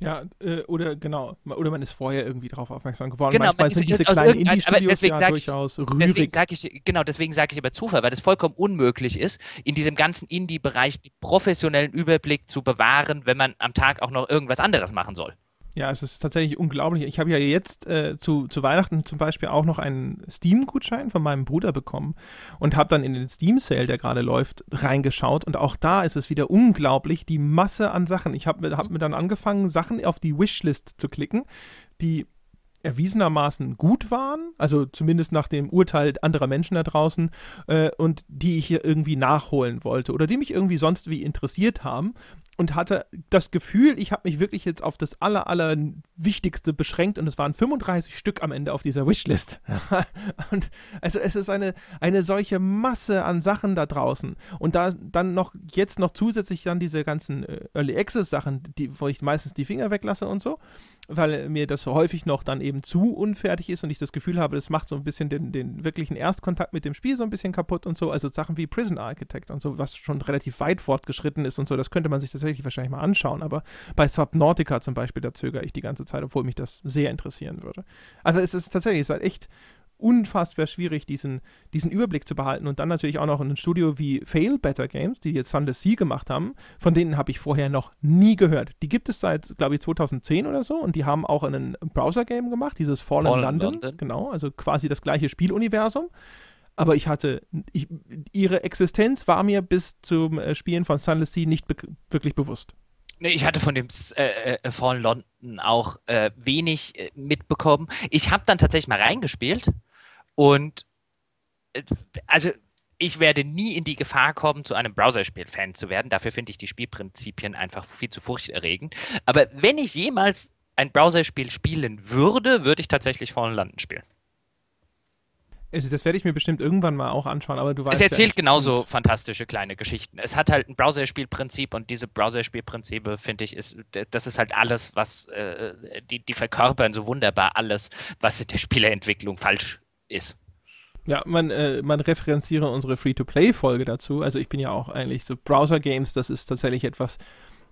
Ja, äh, oder genau, oder man ist vorher irgendwie darauf aufmerksam geworden. Genau, Manchmal sind diese kleinen Indie-Studios ja durchaus rührig. Deswegen sage ich, genau, deswegen sage ich aber Zufall, weil es vollkommen unmöglich ist, in diesem ganzen Indie-Bereich den professionellen Überblick zu bewahren, wenn man am Tag auch noch irgendwas anderes machen soll. Ja, es ist tatsächlich unglaublich. Ich habe ja jetzt äh, zu, zu Weihnachten zum Beispiel auch noch einen Steam-Gutschein von meinem Bruder bekommen und habe dann in den Steam-Sale, der gerade läuft, reingeschaut. Und auch da ist es wieder unglaublich, die Masse an Sachen. Ich habe hab mir dann angefangen, Sachen auf die Wishlist zu klicken, die erwiesenermaßen gut waren, also zumindest nach dem Urteil anderer Menschen da draußen, äh, und die ich hier irgendwie nachholen wollte oder die mich irgendwie sonst wie interessiert haben und hatte das Gefühl, ich habe mich wirklich jetzt auf das aller, aller Wichtigste beschränkt und es waren 35 Stück am Ende auf dieser Wishlist. und also es ist eine, eine solche Masse an Sachen da draußen. Und da dann noch jetzt noch zusätzlich dann diese ganzen äh, Early Access Sachen, die, wo ich meistens die Finger weglasse und so, weil mir das häufig noch dann eben zu unfertig ist und ich das Gefühl habe, das macht so ein bisschen den, den wirklichen Erstkontakt mit dem Spiel so ein bisschen kaputt und so. Also Sachen wie Prison Architect und so, was schon relativ weit fortgeschritten ist und so, das könnte man sich tatsächlich wahrscheinlich mal anschauen. Aber bei Subnautica zum Beispiel, da zögere ich die ganze Zeit, obwohl mich das sehr interessieren würde. Also es ist tatsächlich, es halt echt unfassbar schwierig, diesen, diesen Überblick zu behalten. Und dann natürlich auch noch in einem Studio wie Fail Better Games, die jetzt Sunless Sea gemacht haben. Von denen habe ich vorher noch nie gehört. Die gibt es seit, glaube ich, 2010 oder so. Und die haben auch ein Browser-Game gemacht, dieses Fallen, Fallen London. London. Genau, also quasi das gleiche Spieluniversum. Aber ich hatte, ich, ihre Existenz war mir bis zum äh, Spielen von Sunless Sea nicht be wirklich bewusst. Nee, ich hatte von dem äh, äh, Fallen London auch äh, wenig äh, mitbekommen. Ich habe dann tatsächlich mal reingespielt und äh, also ich werde nie in die Gefahr kommen, zu einem Browserspiel-Fan zu werden. Dafür finde ich die Spielprinzipien einfach viel zu furchterregend. Aber wenn ich jemals ein Browserspiel spielen würde, würde ich tatsächlich Fallen London spielen. Also das werde ich mir bestimmt irgendwann mal auch anschauen, aber du weißt. Es erzählt ja, genauso gut. fantastische kleine Geschichten. Es hat halt ein Browserspielprinzip und diese Browserspielprinzipe, finde ich, ist, das ist halt alles, was, äh, die, die verkörpern so wunderbar alles, was in der Spieleentwicklung falsch ist. Ja, man, äh, man referenziere unsere Free-to-Play-Folge dazu. Also ich bin ja auch eigentlich so Browser-Games, das ist tatsächlich etwas,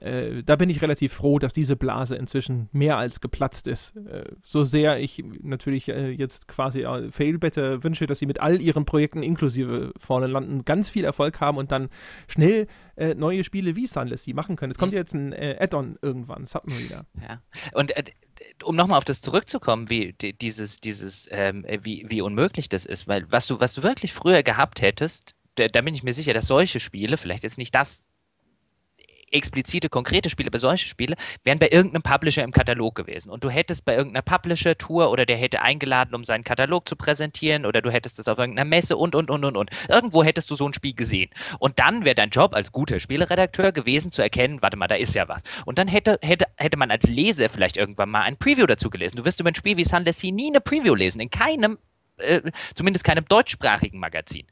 äh, da bin ich relativ froh, dass diese Blase inzwischen mehr als geplatzt ist. Äh, so sehr ich natürlich äh, jetzt quasi äh, Failbetter wünsche, dass sie mit all ihren Projekten inklusive vorne landen, ganz viel Erfolg haben und dann schnell äh, neue Spiele wie Sunless die machen können. Es kommt mhm. jetzt ein äh, Add-on irgendwann, das hatten wir wieder. Ja. Und um nochmal auf das zurückzukommen, wie dieses, dieses, ähm, wie, wie unmöglich das ist, weil was du, was du wirklich früher gehabt hättest, da, da bin ich mir sicher, dass solche Spiele, vielleicht jetzt nicht das explizite, konkrete Spiele, aber solche Spiele wären bei irgendeinem Publisher im Katalog gewesen. Und du hättest bei irgendeiner Publisher-Tour oder der hätte eingeladen, um seinen Katalog zu präsentieren oder du hättest es auf irgendeiner Messe und, und, und, und, und. Irgendwo hättest du so ein Spiel gesehen. Und dann wäre dein Job als guter Spieleredakteur gewesen, zu erkennen, warte mal, da ist ja was. Und dann hätte, hätte, hätte man als Leser vielleicht irgendwann mal ein Preview dazu gelesen. Du wirst über ein Spiel wie Sunless Sea nie eine Preview lesen. In keinem, äh, zumindest keinem deutschsprachigen Magazin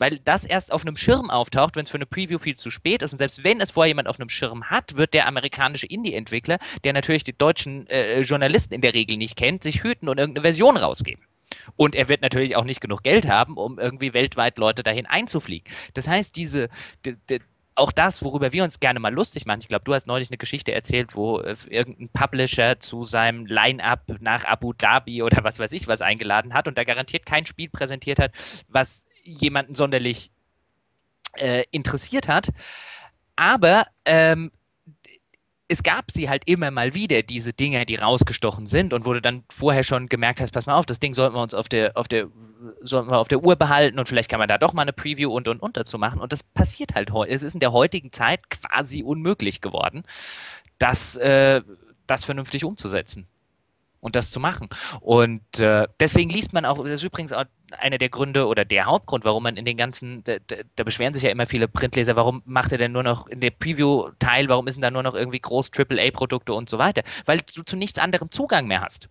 weil das erst auf einem Schirm auftaucht, wenn es für eine Preview viel zu spät ist. Und selbst wenn es vorher jemand auf einem Schirm hat, wird der amerikanische Indie-Entwickler, der natürlich die deutschen äh, Journalisten in der Regel nicht kennt, sich hüten und irgendeine Version rausgeben. Und er wird natürlich auch nicht genug Geld haben, um irgendwie weltweit Leute dahin einzufliegen. Das heißt, diese, die, die, auch das, worüber wir uns gerne mal lustig machen. Ich glaube, du hast neulich eine Geschichte erzählt, wo äh, irgendein Publisher zu seinem Line-up nach Abu Dhabi oder was weiß ich was eingeladen hat und da garantiert kein Spiel präsentiert hat, was jemanden sonderlich äh, interessiert hat. Aber ähm, es gab sie halt immer mal wieder, diese Dinge, die rausgestochen sind und wo du dann vorher schon gemerkt hast, pass mal auf, das Ding sollten wir uns auf der, auf der, sollten wir auf der Uhr behalten und vielleicht kann man da doch mal eine Preview und und und dazu machen. Und das passiert halt heute. Es ist in der heutigen Zeit quasi unmöglich geworden, das, äh, das vernünftig umzusetzen und das zu machen. Und äh, deswegen liest man auch, das ist übrigens auch einer der Gründe oder der Hauptgrund, warum man in den ganzen, da, da, beschweren sich ja immer viele Printleser, warum macht er denn nur noch in der Preview-Teil, warum ist denn da nur noch irgendwie groß AAA-Produkte und so weiter? Weil du zu nichts anderem Zugang mehr hast.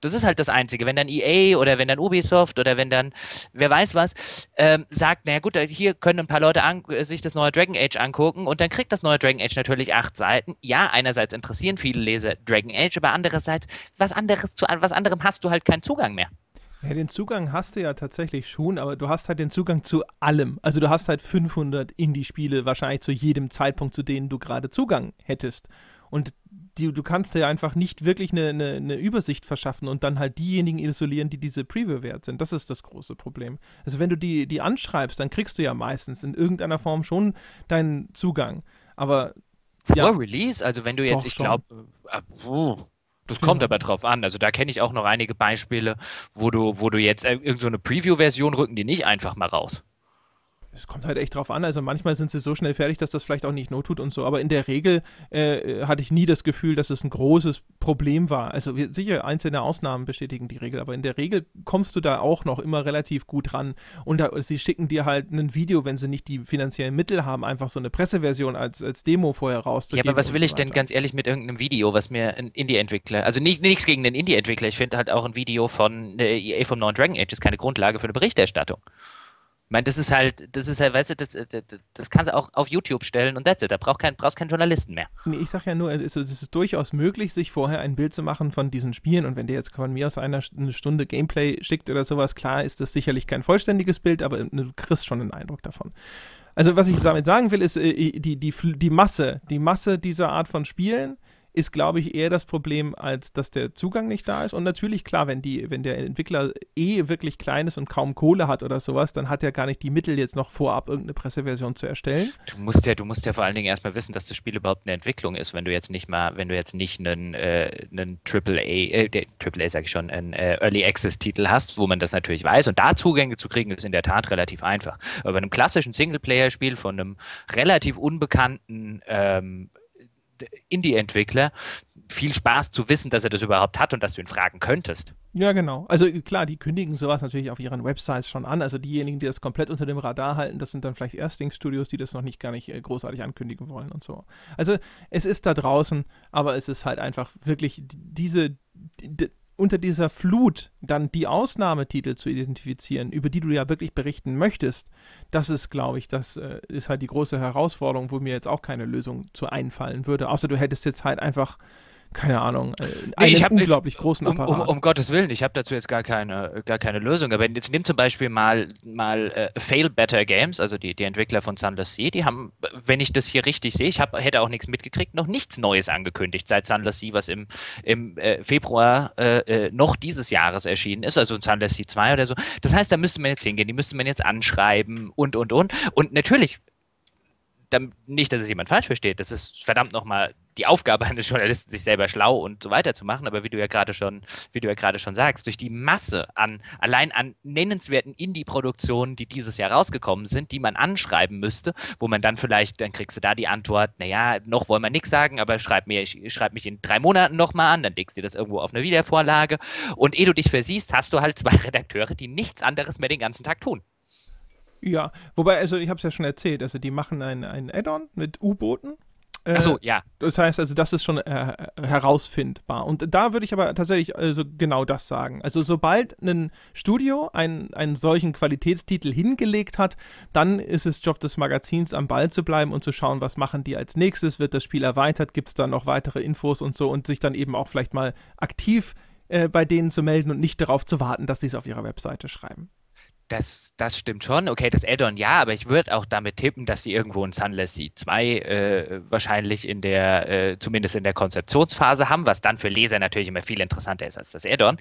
Das ist halt das Einzige. Wenn dann EA oder wenn dann Ubisoft oder wenn dann wer weiß was ähm, sagt, naja gut, hier können ein paar Leute an, sich das neue Dragon Age angucken und dann kriegt das neue Dragon Age natürlich acht Seiten. Ja, einerseits interessieren viele Leser Dragon Age, aber andererseits, was anderes zu was anderem hast du halt keinen Zugang mehr. Ja, den Zugang hast du ja tatsächlich schon, aber du hast halt den Zugang zu allem. Also du hast halt 500 Indie-Spiele wahrscheinlich zu jedem Zeitpunkt, zu denen du gerade Zugang hättest. Und die, du kannst dir einfach nicht wirklich eine, eine, eine, Übersicht verschaffen und dann halt diejenigen isolieren, die diese Preview wert sind. Das ist das große Problem. Also wenn du die, die anschreibst, dann kriegst du ja meistens in irgendeiner Form schon deinen Zugang. Aber vor ja, Release, also wenn du jetzt, ich glaube, äh, das kommt ja. aber drauf an. Also da kenne ich auch noch einige Beispiele, wo du, wo du jetzt äh, irgendeine so Preview-Version rücken die nicht einfach mal raus es kommt halt echt drauf an. Also manchmal sind sie so schnell fertig, dass das vielleicht auch nicht not tut und so. Aber in der Regel äh, hatte ich nie das Gefühl, dass es ein großes Problem war. Also wir, sicher einzelne Ausnahmen bestätigen die Regel, aber in der Regel kommst du da auch noch immer relativ gut ran. Und da, sie schicken dir halt ein Video, wenn sie nicht die finanziellen Mittel haben, einfach so eine Presseversion als, als Demo vorher rauszugeben. Ja, aber was will so ich denn ganz ehrlich mit irgendeinem Video, was mir ein Indie-Entwickler, also nicht, nichts gegen den Indie-Entwickler, ich finde halt auch ein Video von äh, EA vom neuen Dragon Age ist keine Grundlage für eine Berichterstattung. Ich meine, das ist halt, das ist halt, weißt du, das, das, das kannst du auch auf YouTube stellen und that's it. Da brauch kein, brauchst keinen Journalisten mehr. Nee, ich sag ja nur, es ist, es ist, durchaus möglich, sich vorher ein Bild zu machen von diesen Spielen und wenn der jetzt von mir aus einer eine Stunde Gameplay schickt oder sowas, klar ist das sicherlich kein vollständiges Bild, aber du kriegst schon einen Eindruck davon. Also was ich damit sagen will, ist äh, die, die, die Masse, die Masse dieser Art von Spielen ist, glaube ich, eher das Problem, als dass der Zugang nicht da ist. Und natürlich, klar, wenn, die, wenn der Entwickler eh wirklich klein ist und kaum Kohle hat oder sowas, dann hat er gar nicht die Mittel, jetzt noch vorab irgendeine Presseversion zu erstellen. Du musst ja, du musst ja vor allen Dingen erstmal wissen, dass das Spiel überhaupt eine Entwicklung ist, wenn du jetzt nicht mal, wenn du jetzt nicht einen, äh, einen AAA, äh, AAA sag ich schon, einen äh, Early Access Titel hast, wo man das natürlich weiß. Und da Zugänge zu kriegen, ist in der Tat relativ einfach. Aber bei einem klassischen Singleplayer-Spiel von einem relativ unbekannten ähm, Indie-Entwickler viel Spaß zu wissen, dass er das überhaupt hat und dass du ihn fragen könntest. Ja, genau. Also klar, die kündigen sowas natürlich auf ihren Websites schon an. Also diejenigen, die das komplett unter dem Radar halten, das sind dann vielleicht Erstlingsstudios, die das noch nicht gar nicht äh, großartig ankündigen wollen und so. Also es ist da draußen, aber es ist halt einfach wirklich diese, die, unter dieser Flut dann die Ausnahmetitel zu identifizieren, über die du ja wirklich berichten möchtest, das ist, glaube ich, das äh, ist halt die große Herausforderung, wo mir jetzt auch keine Lösung zu einfallen würde. Außer du hättest jetzt halt einfach keine Ahnung, äh, einen ich hab, unglaublich ich, großen um, Apparat. Um, um, Gottes Willen, ich habe dazu jetzt gar keine, gar keine Lösung. Aber jetzt nimm zum Beispiel mal, mal äh, Fail Better Games, also die, die Entwickler von Sunless Sea, die haben, wenn ich das hier richtig sehe, ich hab, hätte auch nichts mitgekriegt, noch nichts Neues angekündigt seit Sunless Sea, was im, im äh, Februar äh, äh noch dieses Jahres erschienen ist, also Sunless Sea 2 oder so. Das heißt, da müsste man jetzt hingehen, die müsste man jetzt anschreiben und, und, und. Und natürlich nicht, dass es jemand falsch versteht, das ist verdammt nochmal die Aufgabe eines Journalisten, sich selber schlau und so weiter zu machen, aber wie du ja gerade schon, wie du ja gerade schon sagst, durch die Masse an, allein an nennenswerten Indie-Produktionen, die dieses Jahr rausgekommen sind, die man anschreiben müsste, wo man dann vielleicht, dann kriegst du da die Antwort, naja, noch wollen wir nichts sagen, aber schreib mir, ich schreib mich in drei Monaten nochmal an, dann legst du das irgendwo auf eine Wiedervorlage. Und ehe du dich versiehst, hast du halt zwei Redakteure, die nichts anderes mehr den ganzen Tag tun. Ja, wobei, also ich habe es ja schon erzählt, also die machen ein, ein Add-on mit U-Booten. Äh, Achso, ja. Das heißt also, das ist schon äh, herausfindbar. Und da würde ich aber tatsächlich also genau das sagen. Also sobald ein Studio einen, einen solchen Qualitätstitel hingelegt hat, dann ist es Job des Magazins, am Ball zu bleiben und zu schauen, was machen die als nächstes, wird das Spiel erweitert, gibt es da noch weitere Infos und so und sich dann eben auch vielleicht mal aktiv äh, bei denen zu melden und nicht darauf zu warten, dass sie es auf ihrer Webseite schreiben. Das, das stimmt schon. Okay, das Add-on ja, aber ich würde auch damit tippen, dass sie irgendwo ein Sunless Sea 2 äh, wahrscheinlich in der, äh, zumindest in der Konzeptionsphase haben, was dann für Leser natürlich immer viel interessanter ist als das Add-on.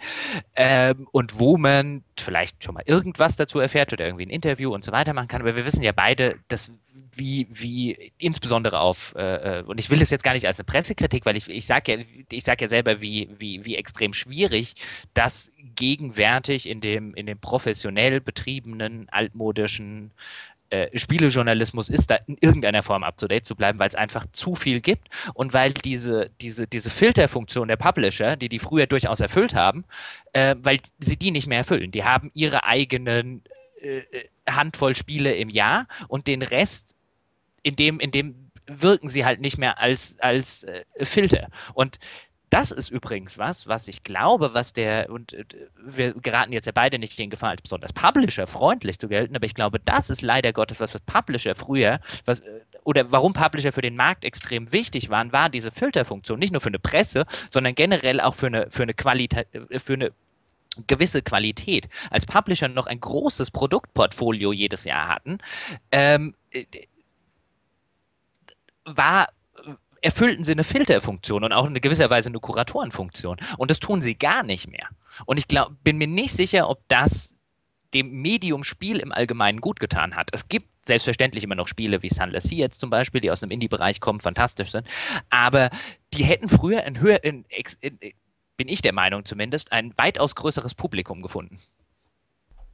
Ähm, und wo man vielleicht schon mal irgendwas dazu erfährt oder irgendwie ein Interview und so weiter machen kann. Aber wir wissen ja beide, dass wie, wie insbesondere auf, äh, äh, und ich will das jetzt gar nicht als eine Pressekritik, weil ich, ich sage ja, sag ja selber, wie, wie, wie extrem schwierig das gegenwärtig in dem, in dem professionell betriebenen, altmodischen äh, Spielejournalismus ist, da in irgendeiner Form up to date zu bleiben, weil es einfach zu viel gibt und weil diese, diese, diese Filterfunktion der Publisher, die die früher durchaus erfüllt haben, äh, weil sie die nicht mehr erfüllen. Die haben ihre eigenen äh, äh Handvoll Spiele im Jahr und den Rest in dem, in dem wirken sie halt nicht mehr als, als äh, Filter. Und das ist übrigens was, was ich glaube, was der, und äh, wir geraten jetzt ja beide nicht in Gefahr, als besonders Publisher-freundlich zu gelten, aber ich glaube, das ist leider Gottes, was, Publisher früher, was, äh, oder warum Publisher für den Markt extrem wichtig waren, war diese Filterfunktion, nicht nur für eine Presse, sondern generell auch für eine, für eine Qualität, äh, für eine gewisse Qualität. Als Publisher noch ein großes Produktportfolio jedes Jahr hatten, ähm, war erfüllten sie eine Filterfunktion und auch in gewisser Weise eine Kuratorenfunktion. Und das tun sie gar nicht mehr. Und ich glaub, bin mir nicht sicher, ob das dem Medium Spiel im Allgemeinen gut getan hat. Es gibt selbstverständlich immer noch Spiele wie Sunless Sea jetzt zum Beispiel, die aus einem Indie-Bereich kommen, fantastisch sind. Aber die hätten früher in höher, in, in, bin ich der Meinung zumindest, ein weitaus größeres Publikum gefunden.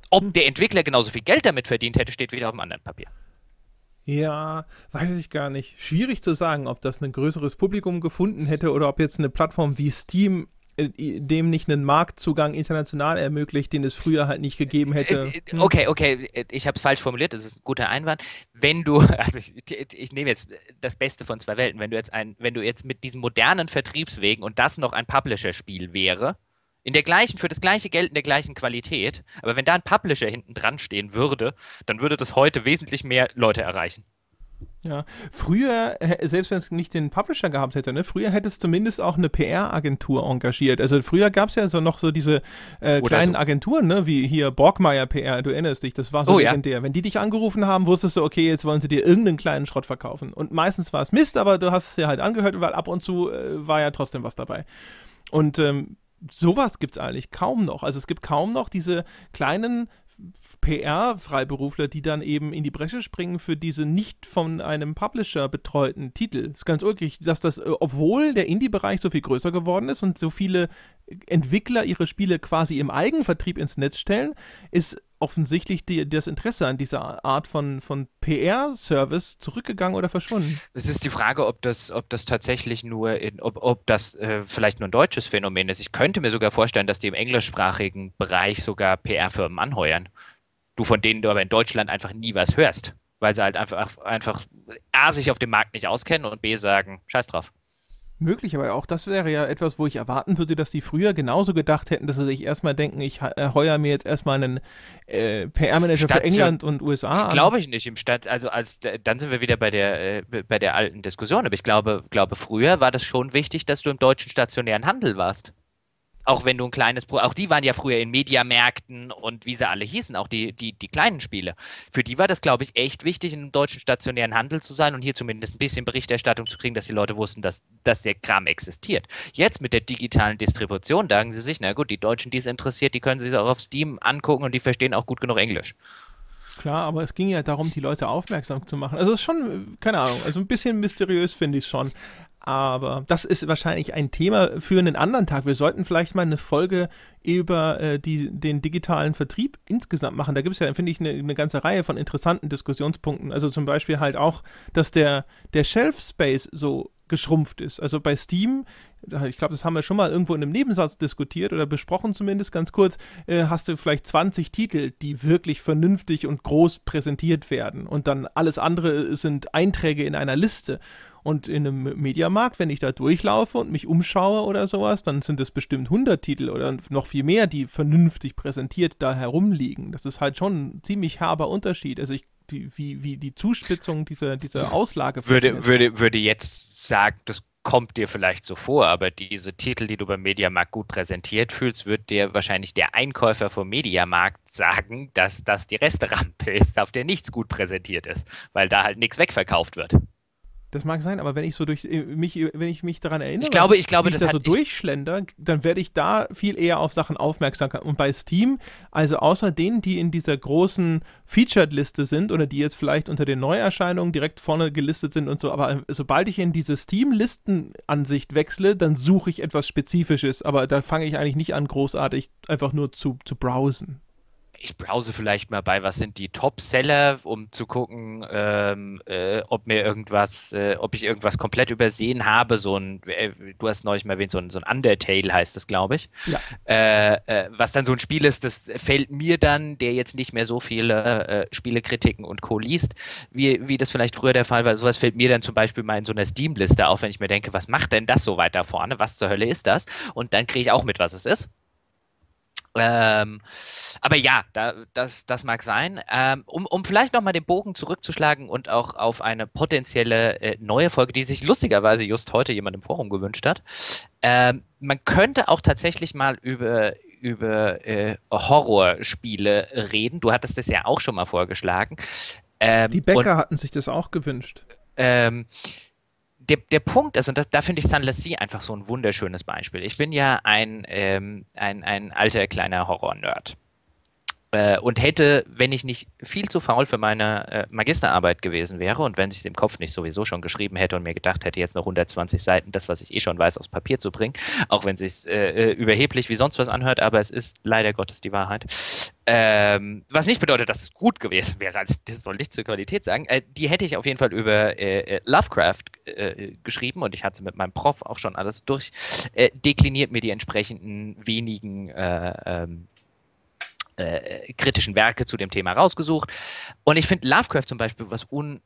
Ob der Entwickler genauso viel Geld damit verdient hätte, steht wieder auf dem anderen Papier. Ja, weiß ich gar nicht. Schwierig zu sagen, ob das ein größeres Publikum gefunden hätte oder ob jetzt eine Plattform wie Steam äh, dem nicht einen Marktzugang international ermöglicht, den es früher halt nicht gegeben hätte. Äh, äh, hm? Okay, okay, ich habe es falsch formuliert, das ist ein guter Einwand. Wenn du, also ich, ich, nehme jetzt das Beste von zwei Welten, wenn du jetzt ein, wenn du jetzt mit diesen modernen Vertriebswegen und das noch ein Publisher-Spiel wäre, in der gleichen, für das gleiche Geld in der gleichen Qualität. Aber wenn da ein Publisher hinten dran stehen würde, dann würde das heute wesentlich mehr Leute erreichen. Ja, früher, selbst wenn es nicht den Publisher gehabt hätte, ne, früher hätte es zumindest auch eine PR-Agentur engagiert. Also früher gab es ja so noch so diese äh, kleinen so. Agenturen, ne, wie hier Borgmeier PR, du erinnerst dich, das war so oh, legendär. Ja. Wenn die dich angerufen haben, wusstest du, okay, jetzt wollen sie dir irgendeinen kleinen Schrott verkaufen. Und meistens war es Mist, aber du hast es dir halt angehört, weil ab und zu äh, war ja trotzdem was dabei. Und ähm, sowas gibt es eigentlich kaum noch. Also es gibt kaum noch diese kleinen PR-Freiberufler, die dann eben in die Bresche springen für diese nicht von einem Publisher betreuten Titel. Das ist ganz wirklich, dass das, äh, obwohl der Indie-Bereich so viel größer geworden ist und so viele Entwickler ihre Spiele quasi im Eigenvertrieb ins Netz stellen, ist offensichtlich die, das Interesse an dieser Art von, von PR-Service zurückgegangen oder verschwunden. Es ist die Frage, ob das, ob das tatsächlich nur, in, ob, ob das äh, vielleicht nur ein deutsches Phänomen ist. Ich könnte mir sogar vorstellen, dass die im englischsprachigen Bereich sogar PR-Firmen anheuern. Du von denen du aber in Deutschland einfach nie was hörst, weil sie halt einfach, einfach A, sich auf dem Markt nicht auskennen und B, sagen, scheiß drauf. Möglich, aber auch das wäre ja etwas, wo ich erwarten würde, dass die früher genauso gedacht hätten, dass sie sich erstmal denken, ich äh, heuer mir jetzt erstmal einen äh, PR-Manager für England und USA an. Glaube ich nicht im Stadt, also als dann sind wir wieder bei der äh, bei der alten Diskussion, aber ich glaube, glaube früher war das schon wichtig, dass du im deutschen stationären Handel warst auch wenn du ein kleines, Pro auch die waren ja früher in Mediamärkten und wie sie alle hießen, auch die, die, die kleinen Spiele. Für die war das, glaube ich, echt wichtig, einem deutschen stationären Handel zu sein und hier zumindest ein bisschen Berichterstattung zu kriegen, dass die Leute wussten, dass, dass der Kram existiert. Jetzt mit der digitalen Distribution sagen sie sich, na gut, die Deutschen, die es interessiert, die können sich auch auf Steam angucken und die verstehen auch gut genug Englisch. Klar, aber es ging ja darum, die Leute aufmerksam zu machen. Also es ist schon, keine Ahnung, also ein bisschen mysteriös finde ich es schon. Aber das ist wahrscheinlich ein Thema für einen anderen Tag. Wir sollten vielleicht mal eine Folge über äh, die, den digitalen Vertrieb insgesamt machen. Da gibt es ja, finde ich, eine, eine, ganze Reihe von interessanten Diskussionspunkten. Also zum Beispiel halt auch, dass der, der Shelf Space so geschrumpft ist. Also bei Steam, ich glaube, das haben wir schon mal irgendwo in einem Nebensatz diskutiert oder besprochen zumindest ganz kurz, äh, hast du vielleicht 20 Titel, die wirklich vernünftig und groß präsentiert werden. Und dann alles andere sind Einträge in einer Liste. Und in einem Mediamarkt, wenn ich da durchlaufe und mich umschaue oder sowas, dann sind es bestimmt 100 Titel oder noch viel mehr, die vernünftig präsentiert da herumliegen. Das ist halt schon ein ziemlich herber Unterschied. Also ich, die, wie, wie die Zuspitzung dieser, dieser Auslage. Würde, würde, würde jetzt sagen, das kommt dir vielleicht so vor, aber diese Titel, die du beim Mediamarkt gut präsentiert fühlst, wird dir wahrscheinlich der Einkäufer vom Mediamarkt sagen, dass das die Resterampe ist, auf der nichts gut präsentiert ist, weil da halt nichts wegverkauft wird. Das mag sein, aber wenn ich so durch äh, mich, wenn ich mich daran erinnere, ich glaube, ich glaube, wie ich da so durchschlender, dann werde ich da viel eher auf Sachen aufmerksam. Und bei Steam, also außer denen, die in dieser großen Featured-Liste sind oder die jetzt vielleicht unter den Neuerscheinungen direkt vorne gelistet sind und so, aber äh, sobald ich in diese Steam-Listenansicht wechsle, dann suche ich etwas Spezifisches, aber da fange ich eigentlich nicht an, großartig einfach nur zu, zu browsen ich browse vielleicht mal bei, was sind die Top-Seller, um zu gucken, ähm, äh, ob mir irgendwas, äh, ob ich irgendwas komplett übersehen habe. So ein, äh, du hast neulich mal erwähnt, so ein, so ein Undertale heißt das, glaube ich. Ja. Äh, äh, was dann so ein Spiel ist, das fällt mir dann, der jetzt nicht mehr so viele äh, Spielekritiken und Co. liest, wie, wie das vielleicht früher der Fall war. Sowas fällt mir dann zum Beispiel mal in so einer Steam-Liste auf, wenn ich mir denke, was macht denn das so weit da vorne? Was zur Hölle ist das? Und dann kriege ich auch mit, was es ist. Ähm, aber ja, da, das, das mag sein. Ähm, um, um vielleicht nochmal den Bogen zurückzuschlagen und auch auf eine potenzielle äh, neue Folge, die sich lustigerweise just heute jemand im Forum gewünscht hat. Ähm, man könnte auch tatsächlich mal über, über äh, Horrorspiele reden. Du hattest das ja auch schon mal vorgeschlagen. Ähm, die Bäcker hatten sich das auch gewünscht. Ähm, der, der Punkt ist, und das, da finde ich San Lassie einfach so ein wunderschönes Beispiel. Ich bin ja ein, ähm, ein, ein alter kleiner Horror-Nerd. Äh, und hätte, wenn ich nicht viel zu faul für meine äh, Magisterarbeit gewesen wäre und wenn ich es im Kopf nicht sowieso schon geschrieben hätte und mir gedacht hätte, jetzt noch 120 Seiten, das, was ich eh schon weiß, aufs Papier zu bringen, auch wenn es sich äh, äh, überheblich wie sonst was anhört, aber es ist leider Gottes die Wahrheit. Ähm, was nicht bedeutet, dass es gut gewesen wäre, also das soll nicht zur Qualität sagen. Äh, die hätte ich auf jeden Fall über äh, Lovecraft geschrieben und ich hatte mit meinem Prof auch schon alles durchdekliniert, mir die entsprechenden wenigen ähm, äh, kritischen Werke zu dem Thema rausgesucht. Und ich finde Lovecraft zum Beispiel was un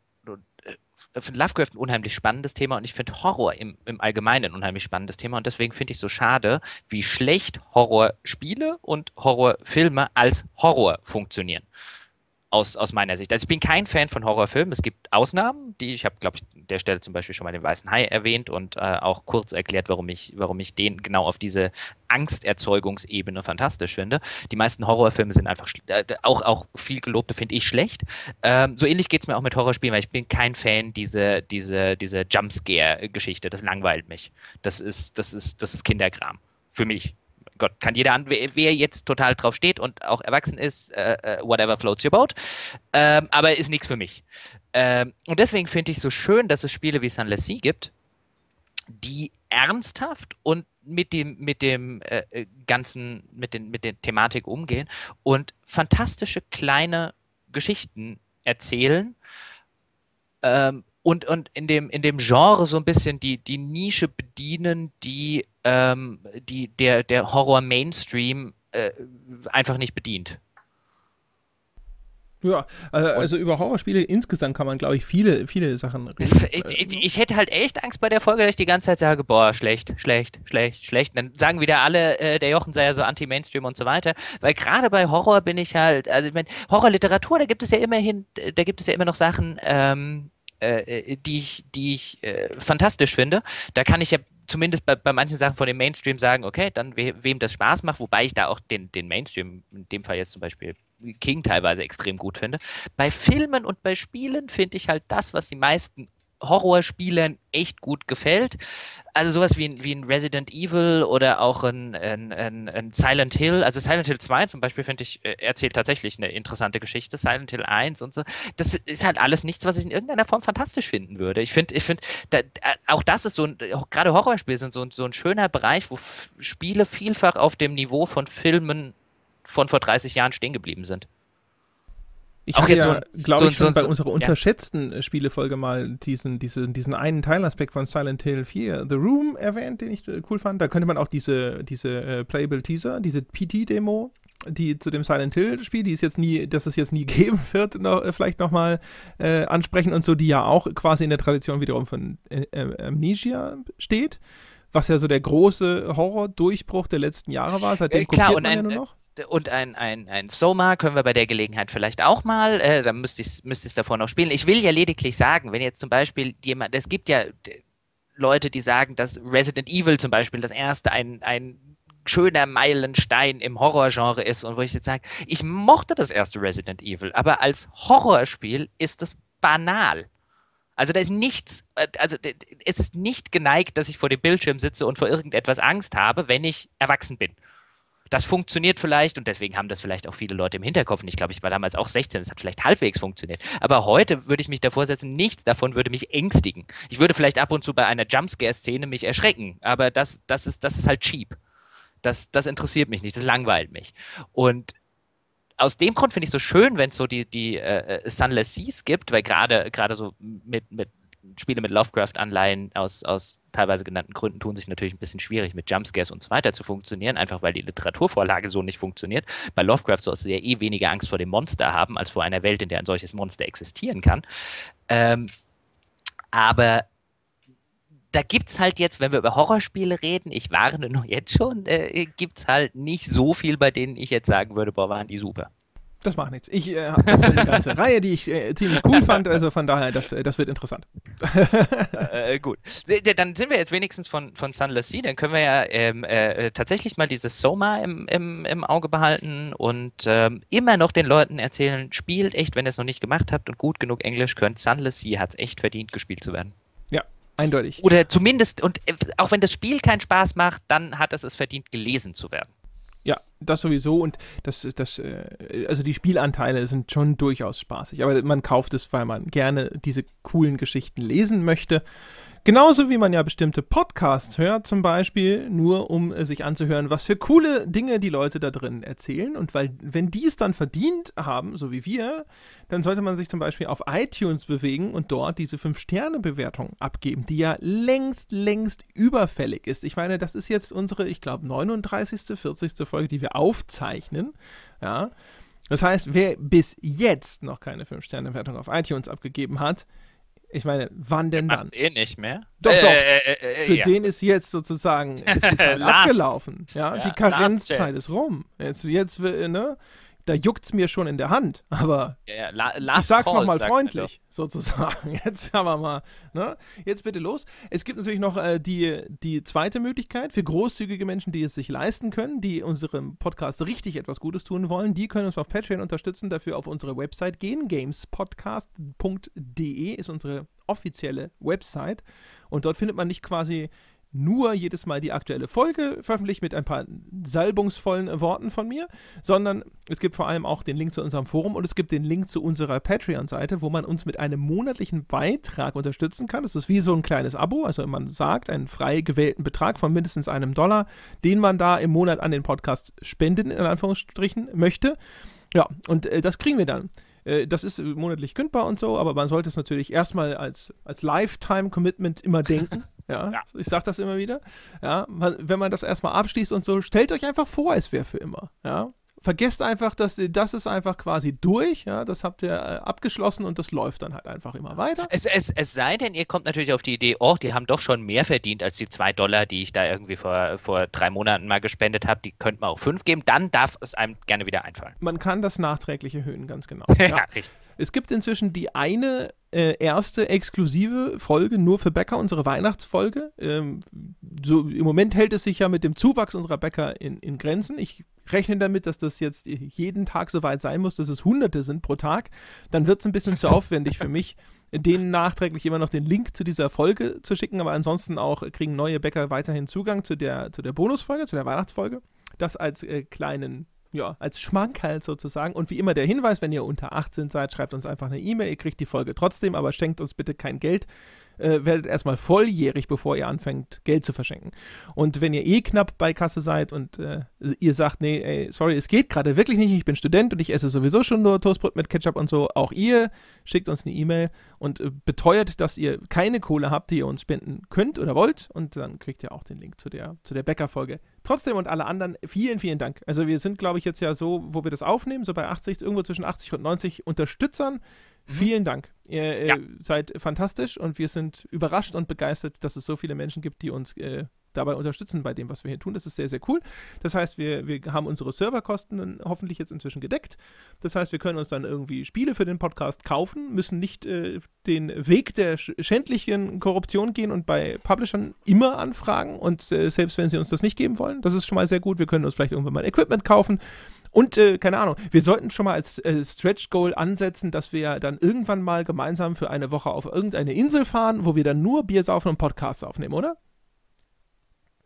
äh, finde Lovecraft ein unheimlich spannendes Thema und ich finde Horror im, im Allgemeinen ein unheimlich spannendes Thema und deswegen finde ich so schade, wie schlecht Horrorspiele und Horrorfilme als Horror funktionieren aus, aus meiner Sicht. Also ich bin kein Fan von Horrorfilmen. Es gibt Ausnahmen, die ich habe, glaube ich, an der Stelle zum Beispiel schon mal den Weißen Hai erwähnt und äh, auch kurz erklärt, warum ich, warum ich den genau auf diese Angsterzeugungsebene fantastisch finde. Die meisten Horrorfilme sind einfach äh, auch, auch viel gelobte finde ich schlecht. Ähm, so ähnlich geht es mir auch mit Horrorspielen, weil ich bin kein Fan dieser diese, diese Jumpscare-Geschichte. Das langweilt mich. Das ist, das ist, das ist Kinderkram. Für mich. Gott, kann jeder an, wer, wer, jetzt total drauf steht und auch erwachsen ist, äh, äh whatever floats your boat. Ähm, aber ist nichts für mich. Ähm, und deswegen finde ich so schön, dass es Spiele wie San Lassie gibt, die ernsthaft und mit dem, mit dem äh, äh, ganzen, mit, den, mit der Thematik umgehen und fantastische kleine Geschichten erzählen. Ähm, und, und in, dem, in dem Genre so ein bisschen die, die Nische bedienen, die, ähm, die der, der Horror-Mainstream äh, einfach nicht bedient. Ja, also über Horrorspiele insgesamt kann man, glaube ich, viele, viele Sachen reden. Ich, ich, ich, hätte halt echt Angst bei der Folge, dass ich die ganze Zeit sage, boah, schlecht, schlecht, schlecht, schlecht. Und dann sagen wieder alle, äh, der Jochen sei ja so anti-Mainstream und so weiter. Weil gerade bei Horror bin ich halt, also ich meine, Horrorliteratur, da gibt es ja immerhin, da gibt es ja immer noch Sachen, ähm, äh, die ich, die ich äh, fantastisch finde. Da kann ich ja zumindest bei, bei manchen Sachen von dem Mainstream sagen, okay, dann we, wem das Spaß macht, wobei ich da auch den, den Mainstream, in dem Fall jetzt zum Beispiel King teilweise extrem gut finde. Bei Filmen und bei Spielen finde ich halt das, was die meisten Horrorspielern echt gut gefällt. Also sowas wie, wie ein Resident Evil oder auch ein, ein, ein, ein Silent Hill. Also Silent Hill 2 zum Beispiel, finde ich, äh, erzählt tatsächlich eine interessante Geschichte. Silent Hill 1 und so. Das ist halt alles nichts, was ich in irgendeiner Form fantastisch finden würde. Ich finde, ich finde, da, auch das ist so ein, gerade Horrorspiele sind so, so ein schöner Bereich, wo Spiele vielfach auf dem Niveau von Filmen von vor 30 Jahren stehen geblieben sind. Ich habe ja, so glaube so ich, schon so, bei unserer unterschätzten ja. Spielefolge mal diesen, diesen, diesen einen Teilaspekt von Silent Hill 4, The Room, erwähnt, den ich äh, cool fand. Da könnte man auch diese, diese äh, Playable Teaser, diese PT-Demo, die zu dem Silent Hill-Spiel, die es jetzt nie, dass es jetzt nie geben wird, noch, äh, vielleicht nochmal äh, ansprechen und so, die ja auch quasi in der Tradition wiederum von äh, äh Amnesia steht was ja so der große Horror-Durchbruch der letzten Jahre war. Seitdem äh, klar, und man ein, ja nur noch und ein, ein, ein Soma können wir bei der Gelegenheit vielleicht auch mal, äh, da müsste ich es müsste davor noch spielen. Ich will ja lediglich sagen, wenn jetzt zum Beispiel jemand, es gibt ja Leute, die sagen, dass Resident Evil zum Beispiel das erste ein, ein schöner Meilenstein im Horrorgenre ist und wo ich jetzt sage, ich mochte das erste Resident Evil, aber als Horrorspiel ist es banal. Also da ist nichts, äh, also es ist nicht geneigt, dass ich vor dem Bildschirm sitze und vor irgendetwas Angst habe, wenn ich erwachsen bin das funktioniert vielleicht und deswegen haben das vielleicht auch viele Leute im Hinterkopf. Und ich glaube, ich war damals auch 16, das hat vielleicht halbwegs funktioniert. Aber heute würde ich mich davor setzen, nichts davon würde mich ängstigen. Ich würde vielleicht ab und zu bei einer Jumpscare-Szene mich erschrecken, aber das, das, ist, das ist halt cheap. Das, das interessiert mich nicht, das langweilt mich. Und aus dem Grund finde ich es so schön, wenn es so die, die äh, Sunless Seas gibt, weil gerade gerade so mit, mit Spiele mit Lovecraft-Anleihen aus, aus teilweise genannten Gründen tun sich natürlich ein bisschen schwierig mit Jumpscares und so weiter zu funktionieren, einfach weil die Literaturvorlage so nicht funktioniert. Bei Lovecraft sollst du ja eh weniger Angst vor dem Monster haben, als vor einer Welt, in der ein solches Monster existieren kann. Ähm, aber da gibt es halt jetzt, wenn wir über Horrorspiele reden, ich warne nur jetzt schon, äh, gibt es halt nicht so viel, bei denen ich jetzt sagen würde, boah, waren die super. Das macht nichts. Ich äh, habe eine ganze Reihe, die ich äh, ziemlich cool fand. Also von daher, das, äh, das wird interessant. äh, gut. Dann sind wir jetzt wenigstens von, von Sunless Sea. Dann können wir ja ähm, äh, tatsächlich mal dieses Soma im, im, im Auge behalten und ähm, immer noch den Leuten erzählen, spielt echt, wenn ihr es noch nicht gemacht habt und gut genug Englisch könnt. Sunless Sea hat es echt verdient, gespielt zu werden. Ja, eindeutig. Oder zumindest, und äh, auch wenn das Spiel keinen Spaß macht, dann hat es es verdient, gelesen zu werden. Ja, das sowieso und das, das, äh, also die Spielanteile sind schon durchaus spaßig, aber man kauft es, weil man gerne diese coolen Geschichten lesen möchte. Genauso wie man ja bestimmte Podcasts hört, zum Beispiel, nur um sich anzuhören, was für coole Dinge die Leute da drin erzählen. Und weil, wenn die es dann verdient haben, so wie wir, dann sollte man sich zum Beispiel auf iTunes bewegen und dort diese 5-Sterne-Bewertung abgeben, die ja längst, längst überfällig ist. Ich meine, das ist jetzt unsere, ich glaube, 39., 40. Folge, die wir aufzeichnen. Ja. Das heißt, wer bis jetzt noch keine 5-Sterne-Bewertung auf iTunes abgegeben hat, ich meine, wann denn dann? eh nicht mehr. Doch, doch. Äh, äh, äh, Für ja. den ist jetzt sozusagen ist die Zeit abgelaufen. Ja, ja die Karenzzeit ist rum. Jetzt, jetzt, ne? Da juckt es mir schon in der Hand. Aber ja, ja, ich sag's nochmal freundlich, sozusagen. Jetzt haben wir mal, ne? Jetzt bitte los. Es gibt natürlich noch äh, die, die zweite Möglichkeit für großzügige Menschen, die es sich leisten können, die unserem Podcast richtig etwas Gutes tun wollen. Die können uns auf Patreon unterstützen, dafür auf unsere Website gehen. Gamespodcast.de ist unsere offizielle Website. Und dort findet man nicht quasi nur jedes Mal die aktuelle Folge veröffentlicht mit ein paar salbungsvollen Worten von mir, sondern es gibt vor allem auch den Link zu unserem Forum und es gibt den Link zu unserer Patreon-Seite, wo man uns mit einem monatlichen Beitrag unterstützen kann. Das ist wie so ein kleines Abo, also man sagt einen frei gewählten Betrag von mindestens einem Dollar, den man da im Monat an den Podcast spenden, in Anführungsstrichen, möchte. Ja, und äh, das kriegen wir dann. Äh, das ist monatlich kündbar und so, aber man sollte es natürlich erstmal als, als Lifetime-Commitment immer denken. Ja, ja. ich sage das immer wieder. Ja, wenn man das erstmal abschließt und so, stellt euch einfach vor, es wäre für immer. Ja, vergesst einfach, dass das ist einfach quasi durch, ja, das habt ihr äh, abgeschlossen und das läuft dann halt einfach immer weiter. Es, es, es sei denn, ihr kommt natürlich auf die Idee, oh, die haben doch schon mehr verdient als die zwei Dollar, die ich da irgendwie vor, vor drei Monaten mal gespendet habe, die könnte man auch fünf geben, dann darf es einem gerne wieder einfallen. Man kann das nachträglich erhöhen, ganz genau. ja, ja, richtig. Es gibt inzwischen die eine äh, erste exklusive Folge nur für Bäcker, unsere Weihnachtsfolge. Ähm, so im Moment hält es sich ja mit dem Zuwachs unserer Bäcker in, in Grenzen. Ich rechne damit, dass das jetzt jeden Tag so weit sein muss, dass es Hunderte sind pro Tag. Dann wird es ein bisschen zu aufwendig für mich, denen nachträglich immer noch den Link zu dieser Folge zu schicken. Aber ansonsten auch kriegen neue Bäcker weiterhin Zugang zu der, zu der Bonusfolge, zu der Weihnachtsfolge. Das als äh, kleinen ja, als Schmankerl sozusagen. Und wie immer der Hinweis, wenn ihr unter 18 seid, schreibt uns einfach eine E-Mail. Ihr kriegt die Folge trotzdem, aber schenkt uns bitte kein Geld. Äh, werdet erstmal volljährig, bevor ihr anfängt, Geld zu verschenken. Und wenn ihr eh knapp bei Kasse seid und äh, ihr sagt, nee, ey, sorry, es geht gerade wirklich nicht, ich bin Student und ich esse sowieso schon nur Toastbrot mit Ketchup und so, auch ihr schickt uns eine E-Mail und äh, beteuert, dass ihr keine Kohle habt, die ihr uns spenden könnt oder wollt. Und dann kriegt ihr auch den Link zu der, zu der Bäckerfolge Trotzdem und alle anderen, vielen, vielen Dank. Also wir sind, glaube ich, jetzt ja so, wo wir das aufnehmen, so bei 80, irgendwo zwischen 80 und 90 Unterstützern. Mhm. Vielen Dank. Ihr äh, ja. seid fantastisch und wir sind überrascht und begeistert, dass es so viele Menschen gibt, die uns äh, dabei unterstützen bei dem, was wir hier tun. Das ist sehr, sehr cool. Das heißt, wir, wir haben unsere Serverkosten hoffentlich jetzt inzwischen gedeckt. Das heißt, wir können uns dann irgendwie Spiele für den Podcast kaufen, müssen nicht äh, den Weg der schändlichen Korruption gehen und bei Publishern immer anfragen und äh, selbst wenn sie uns das nicht geben wollen, das ist schon mal sehr gut. Wir können uns vielleicht irgendwann mal Equipment kaufen. Und äh, keine Ahnung, wir sollten schon mal als äh, Stretch Goal ansetzen, dass wir dann irgendwann mal gemeinsam für eine Woche auf irgendeine Insel fahren, wo wir dann nur Bier saufen und Podcasts aufnehmen, oder?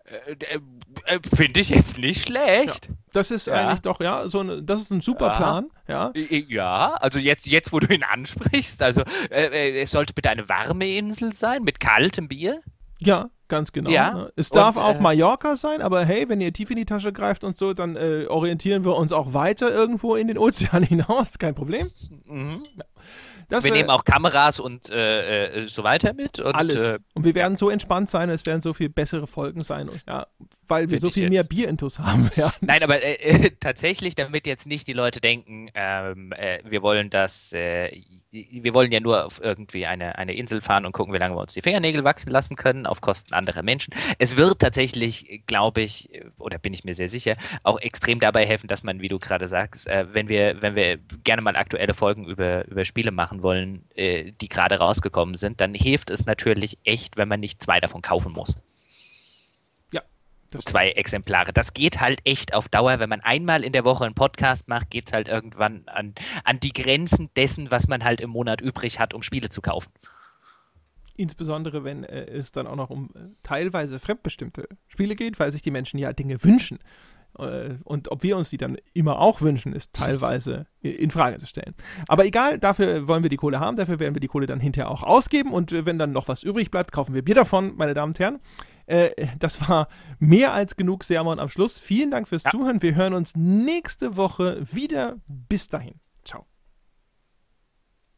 Äh, äh, äh, Finde ich jetzt nicht schlecht. Ja, das ist ja. eigentlich doch, ja, so eine, das ist ein super ja. Plan, ja. Ja, also jetzt, jetzt, wo du ihn ansprichst, also äh, es sollte bitte eine warme Insel sein mit kaltem Bier. Ja, ganz genau. Ja. Ne? Es darf und, auch äh, Mallorca sein, aber hey, wenn ihr tief in die Tasche greift und so, dann äh, orientieren wir uns auch weiter irgendwo in den Ozean hinaus, kein Problem. Mhm. Ja. Das, wir äh, nehmen auch Kameras und äh, äh, so weiter mit. Und, alles. Äh, und wir werden so entspannt sein, es werden so viel bessere Folgen sein. Und, ja, weil wir so viel mehr Bierintus haben werden. Nein, aber äh, äh, tatsächlich, damit jetzt nicht die Leute denken, ähm, wir wollen das, wir wollen ja nur auf irgendwie eine, eine Insel fahren und gucken, wie lange wir uns die Fingernägel wachsen lassen können, auf Kosten anderer Menschen. Es wird tatsächlich, glaube ich, oder bin ich mir sehr sicher, auch extrem dabei helfen, dass man, wie du gerade sagst, wenn wir, wenn wir gerne mal aktuelle Folgen über, über Spiele machen, wollen, äh, die gerade rausgekommen sind, dann hilft es natürlich echt, wenn man nicht zwei davon kaufen muss. Zwei Exemplare. Das geht halt echt auf Dauer. Wenn man einmal in der Woche einen Podcast macht, geht es halt irgendwann an, an die Grenzen dessen, was man halt im Monat übrig hat, um Spiele zu kaufen. Insbesondere wenn äh, es dann auch noch um äh, teilweise fremdbestimmte Spiele geht, weil sich die Menschen ja Dinge wünschen. Äh, und ob wir uns die dann immer auch wünschen, ist teilweise in Frage zu stellen. Aber egal, dafür wollen wir die Kohle haben, dafür werden wir die Kohle dann hinterher auch ausgeben und äh, wenn dann noch was übrig bleibt, kaufen wir Bier davon, meine Damen und Herren. Äh, das war mehr als genug Sermon am Schluss. Vielen Dank fürs ja. Zuhören. Wir hören uns nächste Woche wieder. Bis dahin. Ciao.